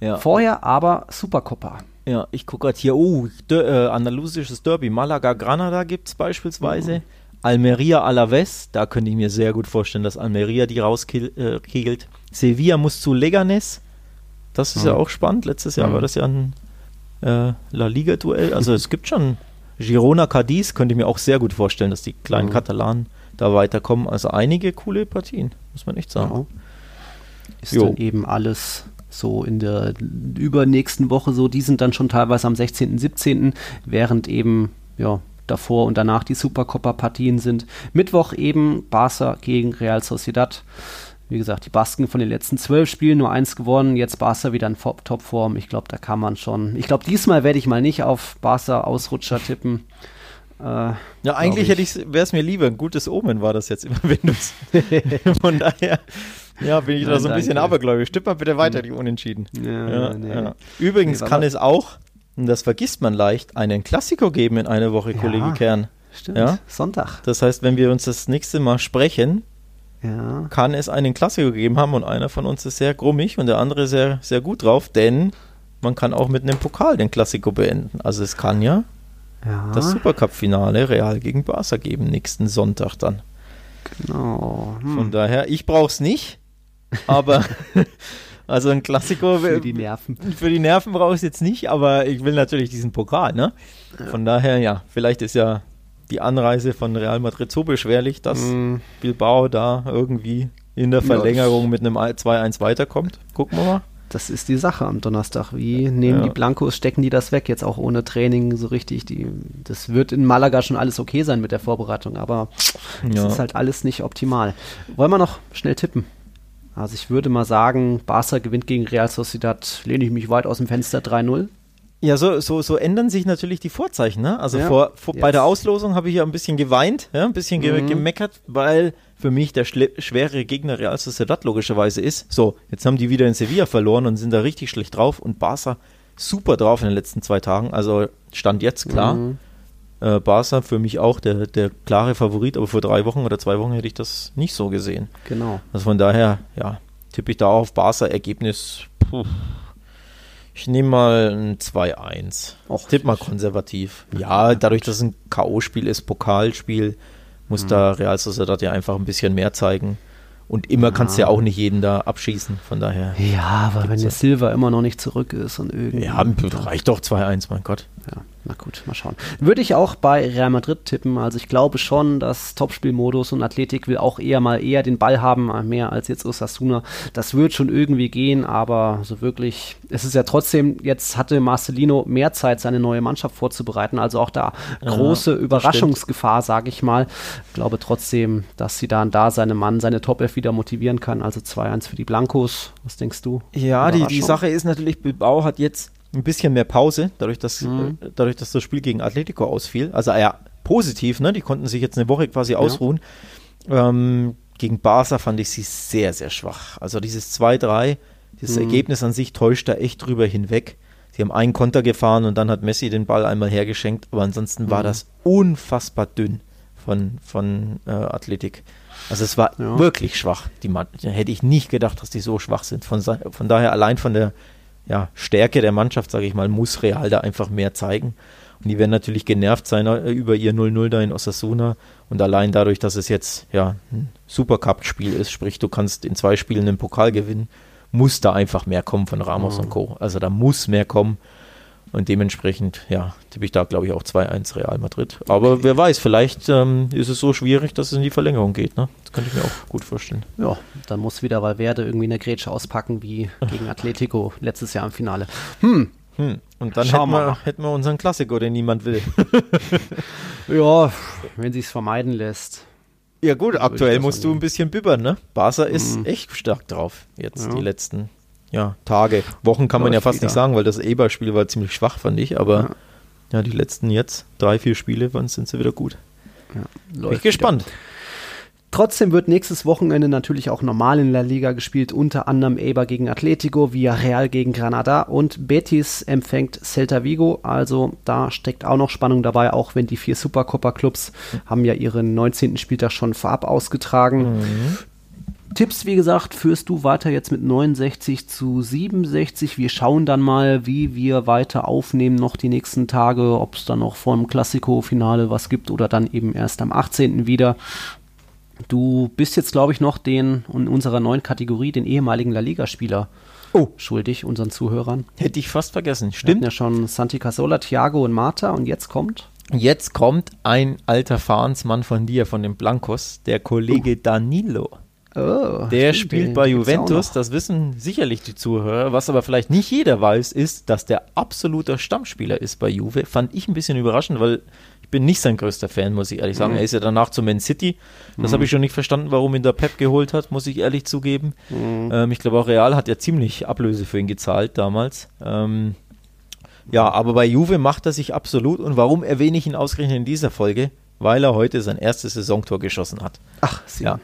Ja. Vorher aber Supercopa. Ja, ich gucke gerade hier, oh, äh, andalusisches Derby. Malaga Granada gibt es beispielsweise. Mhm. Almeria Alaves, da könnte ich mir sehr gut vorstellen, dass Almeria die rauskegelt. Äh, Sevilla muss zu Leganes. Das ist mhm. ja auch spannend. Letztes Jahr mhm. war das ja ein äh, La Liga-Duell. Also es gibt schon Girona Cadiz könnte ich mir auch sehr gut vorstellen, dass die kleinen mhm. Katalanen da weiterkommen. Also einige coole Partien, muss man echt sagen. Ja. Ist jo. dann eben alles so in der übernächsten Woche so. Die sind dann schon teilweise am 16., 17., während eben, ja, davor und danach die Supercopa-Partien sind. Mittwoch eben Barca gegen Real Sociedad. Wie gesagt, die Basken von den letzten zwölf Spielen nur eins gewonnen. Jetzt Barca wieder in Topform. Ich glaube, da kann man schon. Ich glaube, diesmal werde ich mal nicht auf Barca Ausrutscher tippen. Äh, ja, eigentlich wäre es mir lieber. Ein gutes Omen war das jetzt immer, wenn du es. Von daher, Ja, bin ich da Nein, so ein bisschen danke. abergläubisch. Stimmt mal bitte weiter, die Unentschieden. Ja, Ja, nee. ja. Übrigens Nee, kann es auch, und das vergisst man leicht, einen Klassiker geben in einer Woche. Kollege Kern. Stimmt. Sonntag. Das heißt, wenn wir uns das nächste Mal sprechen, Ja. kann es einen Klassiker gegeben haben und einer von uns ist sehr grummig und der andere sehr, sehr gut drauf, denn man kann auch mit einem Pokal den Klassiker beenden. Also es kann ja Ja. das Supercup-Finale Real gegen Barca geben, nächsten Sonntag dann. genau. Hm. Von daher, ich brauche es nicht, aber also ein Klassiker Für die Nerven. für die Nerven brauche ich es jetzt nicht, aber ich will natürlich diesen Pokal, ne? Von daher, ja, vielleicht ist ja die Anreise von Real Madrid so beschwerlich, dass Hm. Bilbao da irgendwie in der Ja, Verlängerung mit einem 2-1 weiterkommt. Gucken wir mal. Das ist die Sache am Donnerstag. Wie nehmen Ja. die Blancos, stecken die das weg, jetzt auch ohne Training so richtig? Die, das wird in Malaga schon alles okay sein mit der Vorbereitung, aber es Ja. ist halt alles nicht optimal. Wollen wir noch schnell tippen? Also ich würde mal sagen, Barca gewinnt gegen Real Sociedad, lehne ich mich weit aus dem Fenster 3-0. Ja, so, so, so ändern sich natürlich die Vorzeichen. Ne? Also Ja, vor, vor, bei der Auslosung habe ich ja ein bisschen geweint, ja, ein bisschen ge Mhm. gemeckert, weil für mich der schwere Gegner Real Sociedad logischerweise ist. So, jetzt haben die wieder in Sevilla verloren und sind da richtig schlecht drauf und Barca super drauf in den letzten zwei Tagen. Also stand jetzt klar. Mhm. Äh, Barca für mich auch der, der klare Favorit, aber vor drei Wochen oder zwei Wochen hätte ich das nicht so gesehen. Genau. Also von daher, ja, tippe ich da auf Barca Ergebnis. Puh. Ich nehme mal ein 2-1. Och, Tipp mal konservativ. Ja, dadurch, dass es ein K.O.-Spiel ist, Pokalspiel, muss da Real Sociedad ja einfach ein bisschen mehr zeigen. Und immer kannst du ja auch nicht jeden da abschießen. Von daher. Ja, aber wenn der ja. Silva immer noch nicht zurück ist und irgendwie. Ja, reicht doch 2-1, mein Gott. Ja, na gut, mal schauen. Würde ich auch bei Real Madrid tippen. Also ich glaube schon, dass Topspielmodus und Athletik will auch eher mal eher den Ball haben, mehr als jetzt Osasuna. Das wird schon irgendwie gehen, aber so wirklich, es ist ja trotzdem, jetzt hatte Marcelino mehr Zeit, seine neue Mannschaft vorzubereiten. Also auch da große Überraschungsgefahr, sage ich mal. Ich glaube trotzdem, dass sie dann da seine Mann, seine Top 11 wieder motivieren kann. Also 2-1 für die Blancos. Was denkst du? Ja, die, die? Sache ist natürlich, Bilbao hat jetzt ein bisschen mehr Pause, dadurch, dass, Mhm. äh, dadurch, dass das Spiel gegen Atletico ausfiel. Also ja, positiv, ne? Die konnten sich jetzt eine Woche quasi ausruhen. Ähm, gegen Barca fand ich sie sehr, sehr schwach. Also dieses 2-3, dieses Mhm. Ergebnis an sich täuscht da echt drüber hinweg. Sie haben einen Konter gefahren und dann hat Messi den Ball einmal hergeschenkt, aber ansonsten war Mhm. das unfassbar dünn von, von äh, Athletik. Also es war Ja. wirklich schwach. Die Man hätte ich nicht gedacht, dass die so schwach sind. Von, von daher allein von der ja, Stärke der Mannschaft, sage ich mal, muss Real da einfach mehr zeigen. Und die werden natürlich genervt sein äh, über ihr 0-0 da in Osasuna. Und allein dadurch, dass es jetzt ja ein Supercup-Spiel ist, sprich, du kannst in zwei Spielen einen Pokal gewinnen, muss da einfach mehr kommen von Ramos und Co. Also da muss mehr kommen. Und dementsprechend, ja, tippe ich da, glaube ich, auch 2-1 Real Madrid. Aber wer weiß, vielleicht ähm, ist es so schwierig, dass es in die Verlängerung geht. Ne? Das könnte ich mir auch gut vorstellen. Ja, dann muss wieder Valverde irgendwie eine Grätsche auspacken, wie gegen Atletico letztes Jahr im Finale. Hm, Hm. Und dann hätten wir hätten wir unseren Klassiker, den niemand will. ja, wenn sie es vermeiden lässt. Ja gut, aktuell musst du ein bisschen bibbern, ne? Barca ist Mhm. echt stark drauf jetzt Ja. die letzten ja, Tage. Wochen kann man ja fast wieder. nicht sagen, weil das Eber-Spiel war ziemlich schwach, fand ich, aber Ja. ja, die letzten jetzt drei, vier Spiele waren, sind sie wieder gut. Ja, Bin ich gespannt. Trotzdem wird nächstes Wochenende natürlich auch normal in der Liga gespielt, unter anderem Eibar gegen Atletico, Villarreal gegen Granada und Betis empfängt Celta Vigo. Also da steckt auch noch Spannung dabei, auch wenn die vier Supercopa-Clubs haben ja ihren 19. Spieltag schon vorab ausgetragen. Tipps, wie gesagt, führst du weiter jetzt mit 69 zu 67. Wir schauen dann mal, wie wir weiter aufnehmen noch die nächsten Tage, ob es dann noch vor dem Klassiko-Finale was gibt oder dann eben erst am 18. wieder. Du bist jetzt, glaube ich, noch den in unserer neuen Kategorie, den ehemaligen La Liga-Spieler Oh. schuldig, unseren Zuhörern. Hätte ich fast vergessen. Wir hatten Stimmt. ja schon Santi Casola, Thiago und Marta und jetzt kommt. Jetzt kommt ein alter Fahrensmann von dir, von den Blancos, der Kollege Danilo. Oh, Der stimmt, spielt bei Juventus, das wissen sicherlich die Zuhörer. Was aber vielleicht nicht jeder weiß, ist, dass der absoluter Stammspieler ist bei Juve. Fand ich ein bisschen überraschend, weil ich bin nicht sein größter Fan, muss ich ehrlich sagen. Mhm. Er ist ja danach zu Man City. Das habe ich schon nicht verstanden, warum ihn der Pep geholt hat, muss ich ehrlich zugeben. Mhm. Ähm, ich glaube auch Real hat ja ziemlich Ablöse für ihn gezahlt damals. Ähm, ja, aber bei Juve macht er sich absolut. Und warum erwähne ich ihn ausgerechnet in dieser Folge? Weil er heute sein erstes Saisontor geschossen hat. Ach, sie. Ja.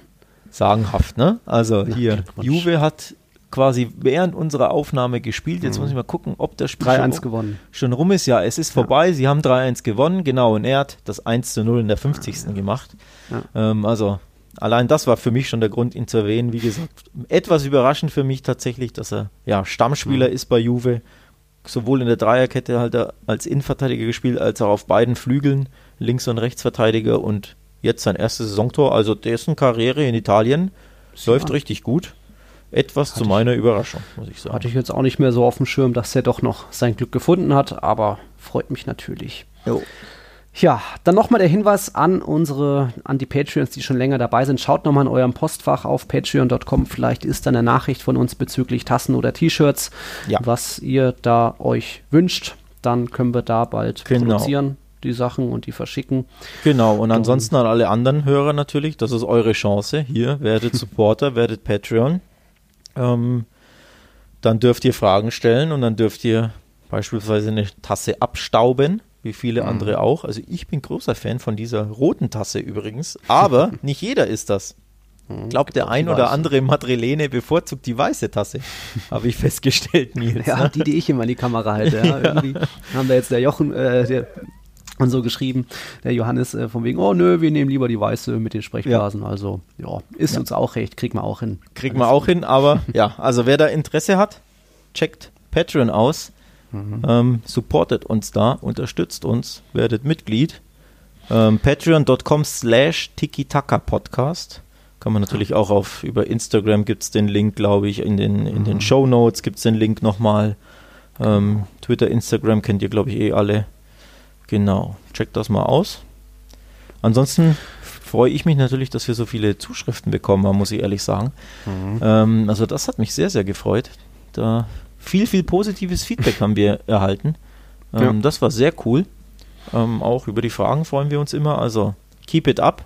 Sagenhaft, ne? Also hier, Juve hat quasi während unserer Aufnahme gespielt. Jetzt mhm. muss ich mal gucken, ob das Spiel 3-1 schon, gewonnen. schon rum ist. Ja, es ist vorbei. Ja. Sie haben 3-1 gewonnen, genau. Und er hat das 1 0 in der 50. Ja. gemacht. Ja. Ähm, also allein das war für mich schon der Grund, ihn zu erwähnen. Wie gesagt, etwas überraschend für mich tatsächlich, dass er ja Stammspieler mhm. ist bei Juve. Sowohl in der Dreierkette halt als Innenverteidiger gespielt, als auch auf beiden Flügeln, Links- und Rechtsverteidiger und jetzt sein erstes Saisontor. Also dessen Karriere in Italien läuft richtig gut. Etwas hatte zu meiner ich, Überraschung, muss ich sagen. Hatte ich jetzt auch nicht mehr so auf dem Schirm, dass er doch noch sein Glück gefunden hat, aber freut mich natürlich. Jo. Ja, dann nochmal der Hinweis an unsere, an die Patreons, die schon länger dabei sind. Schaut nochmal in eurem Postfach auf patreon.com. Vielleicht ist da eine Nachricht von uns bezüglich Tassen oder T-Shirts, ja. was ihr da euch wünscht. Dann können wir da bald genau. produzieren die Sachen und die verschicken. Genau, und ansonsten an alle anderen Hörer natürlich, das ist eure Chance. Hier, werdet Supporter, werdet Patreon. Ähm, dann dürft ihr Fragen stellen und dann dürft ihr beispielsweise eine Tasse abstauben, wie viele mhm. andere auch. Also ich bin großer Fan von dieser roten Tasse übrigens, aber nicht jeder ist das. Ich mhm. glaube, der ein oder andere Madrilene bevorzugt die weiße Tasse. Habe ich festgestellt, Nils. Ja, ne? die, die ich immer in die Kamera halte. Ja. ja. Irgendwie haben wir jetzt der Jochen, äh, der und so geschrieben, der Johannes äh, von wegen, oh nö, wir nehmen lieber die weiße mit den Sprechblasen. Ja. Also, ja, ist ja. uns auch recht, kriegen wir auch hin. Kriegen wir auch hin, aber ja, also wer da Interesse hat, checkt Patreon aus, mhm. ähm, supportet uns da, unterstützt uns, werdet Mitglied. Ähm, Patreon.com slash Tiki-Taka-Podcast. Kann man natürlich auch auf, über Instagram gibt es den Link, glaube ich, in den, in mhm. den Show Notes gibt es den Link nochmal. Ähm, Twitter, Instagram kennt ihr, glaube ich, eh alle. Genau, checkt das mal aus. Ansonsten freue ich mich natürlich, dass wir so viele Zuschriften bekommen haben, muss ich ehrlich sagen. Mhm. Ähm, also das hat mich sehr, sehr gefreut. Da viel, viel positives Feedback haben wir erhalten. Ähm, ja. Das war sehr cool. Ähm, auch über die Fragen freuen wir uns immer. Also keep it up,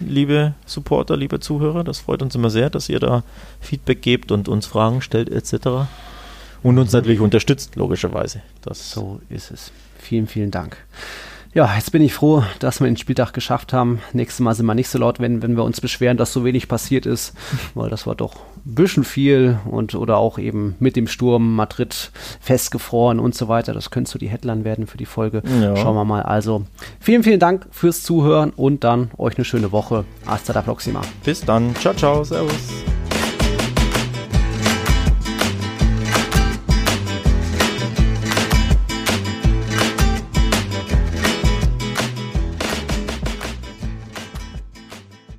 liebe Supporter, liebe Zuhörer. Das freut uns immer sehr, dass ihr da Feedback gebt und uns Fragen stellt etc. Und uns natürlich unterstützt, logischerweise. Das so ist es. Vielen, vielen Dank. Ja, jetzt bin ich froh, dass wir den Spieltag geschafft haben. Nächstes Mal sind wir nicht so laut, wenn, wenn wir uns beschweren, dass so wenig passiert ist, weil das war doch ein bisschen viel und oder auch eben mit dem Sturm Madrid festgefroren und so weiter. Das könnte so die Headline werden für die Folge. Ja. Schauen wir mal. Also vielen, vielen Dank fürs Zuhören und dann euch eine schöne Woche. Hasta la próxima. Bis dann. Ciao, ciao. Servus.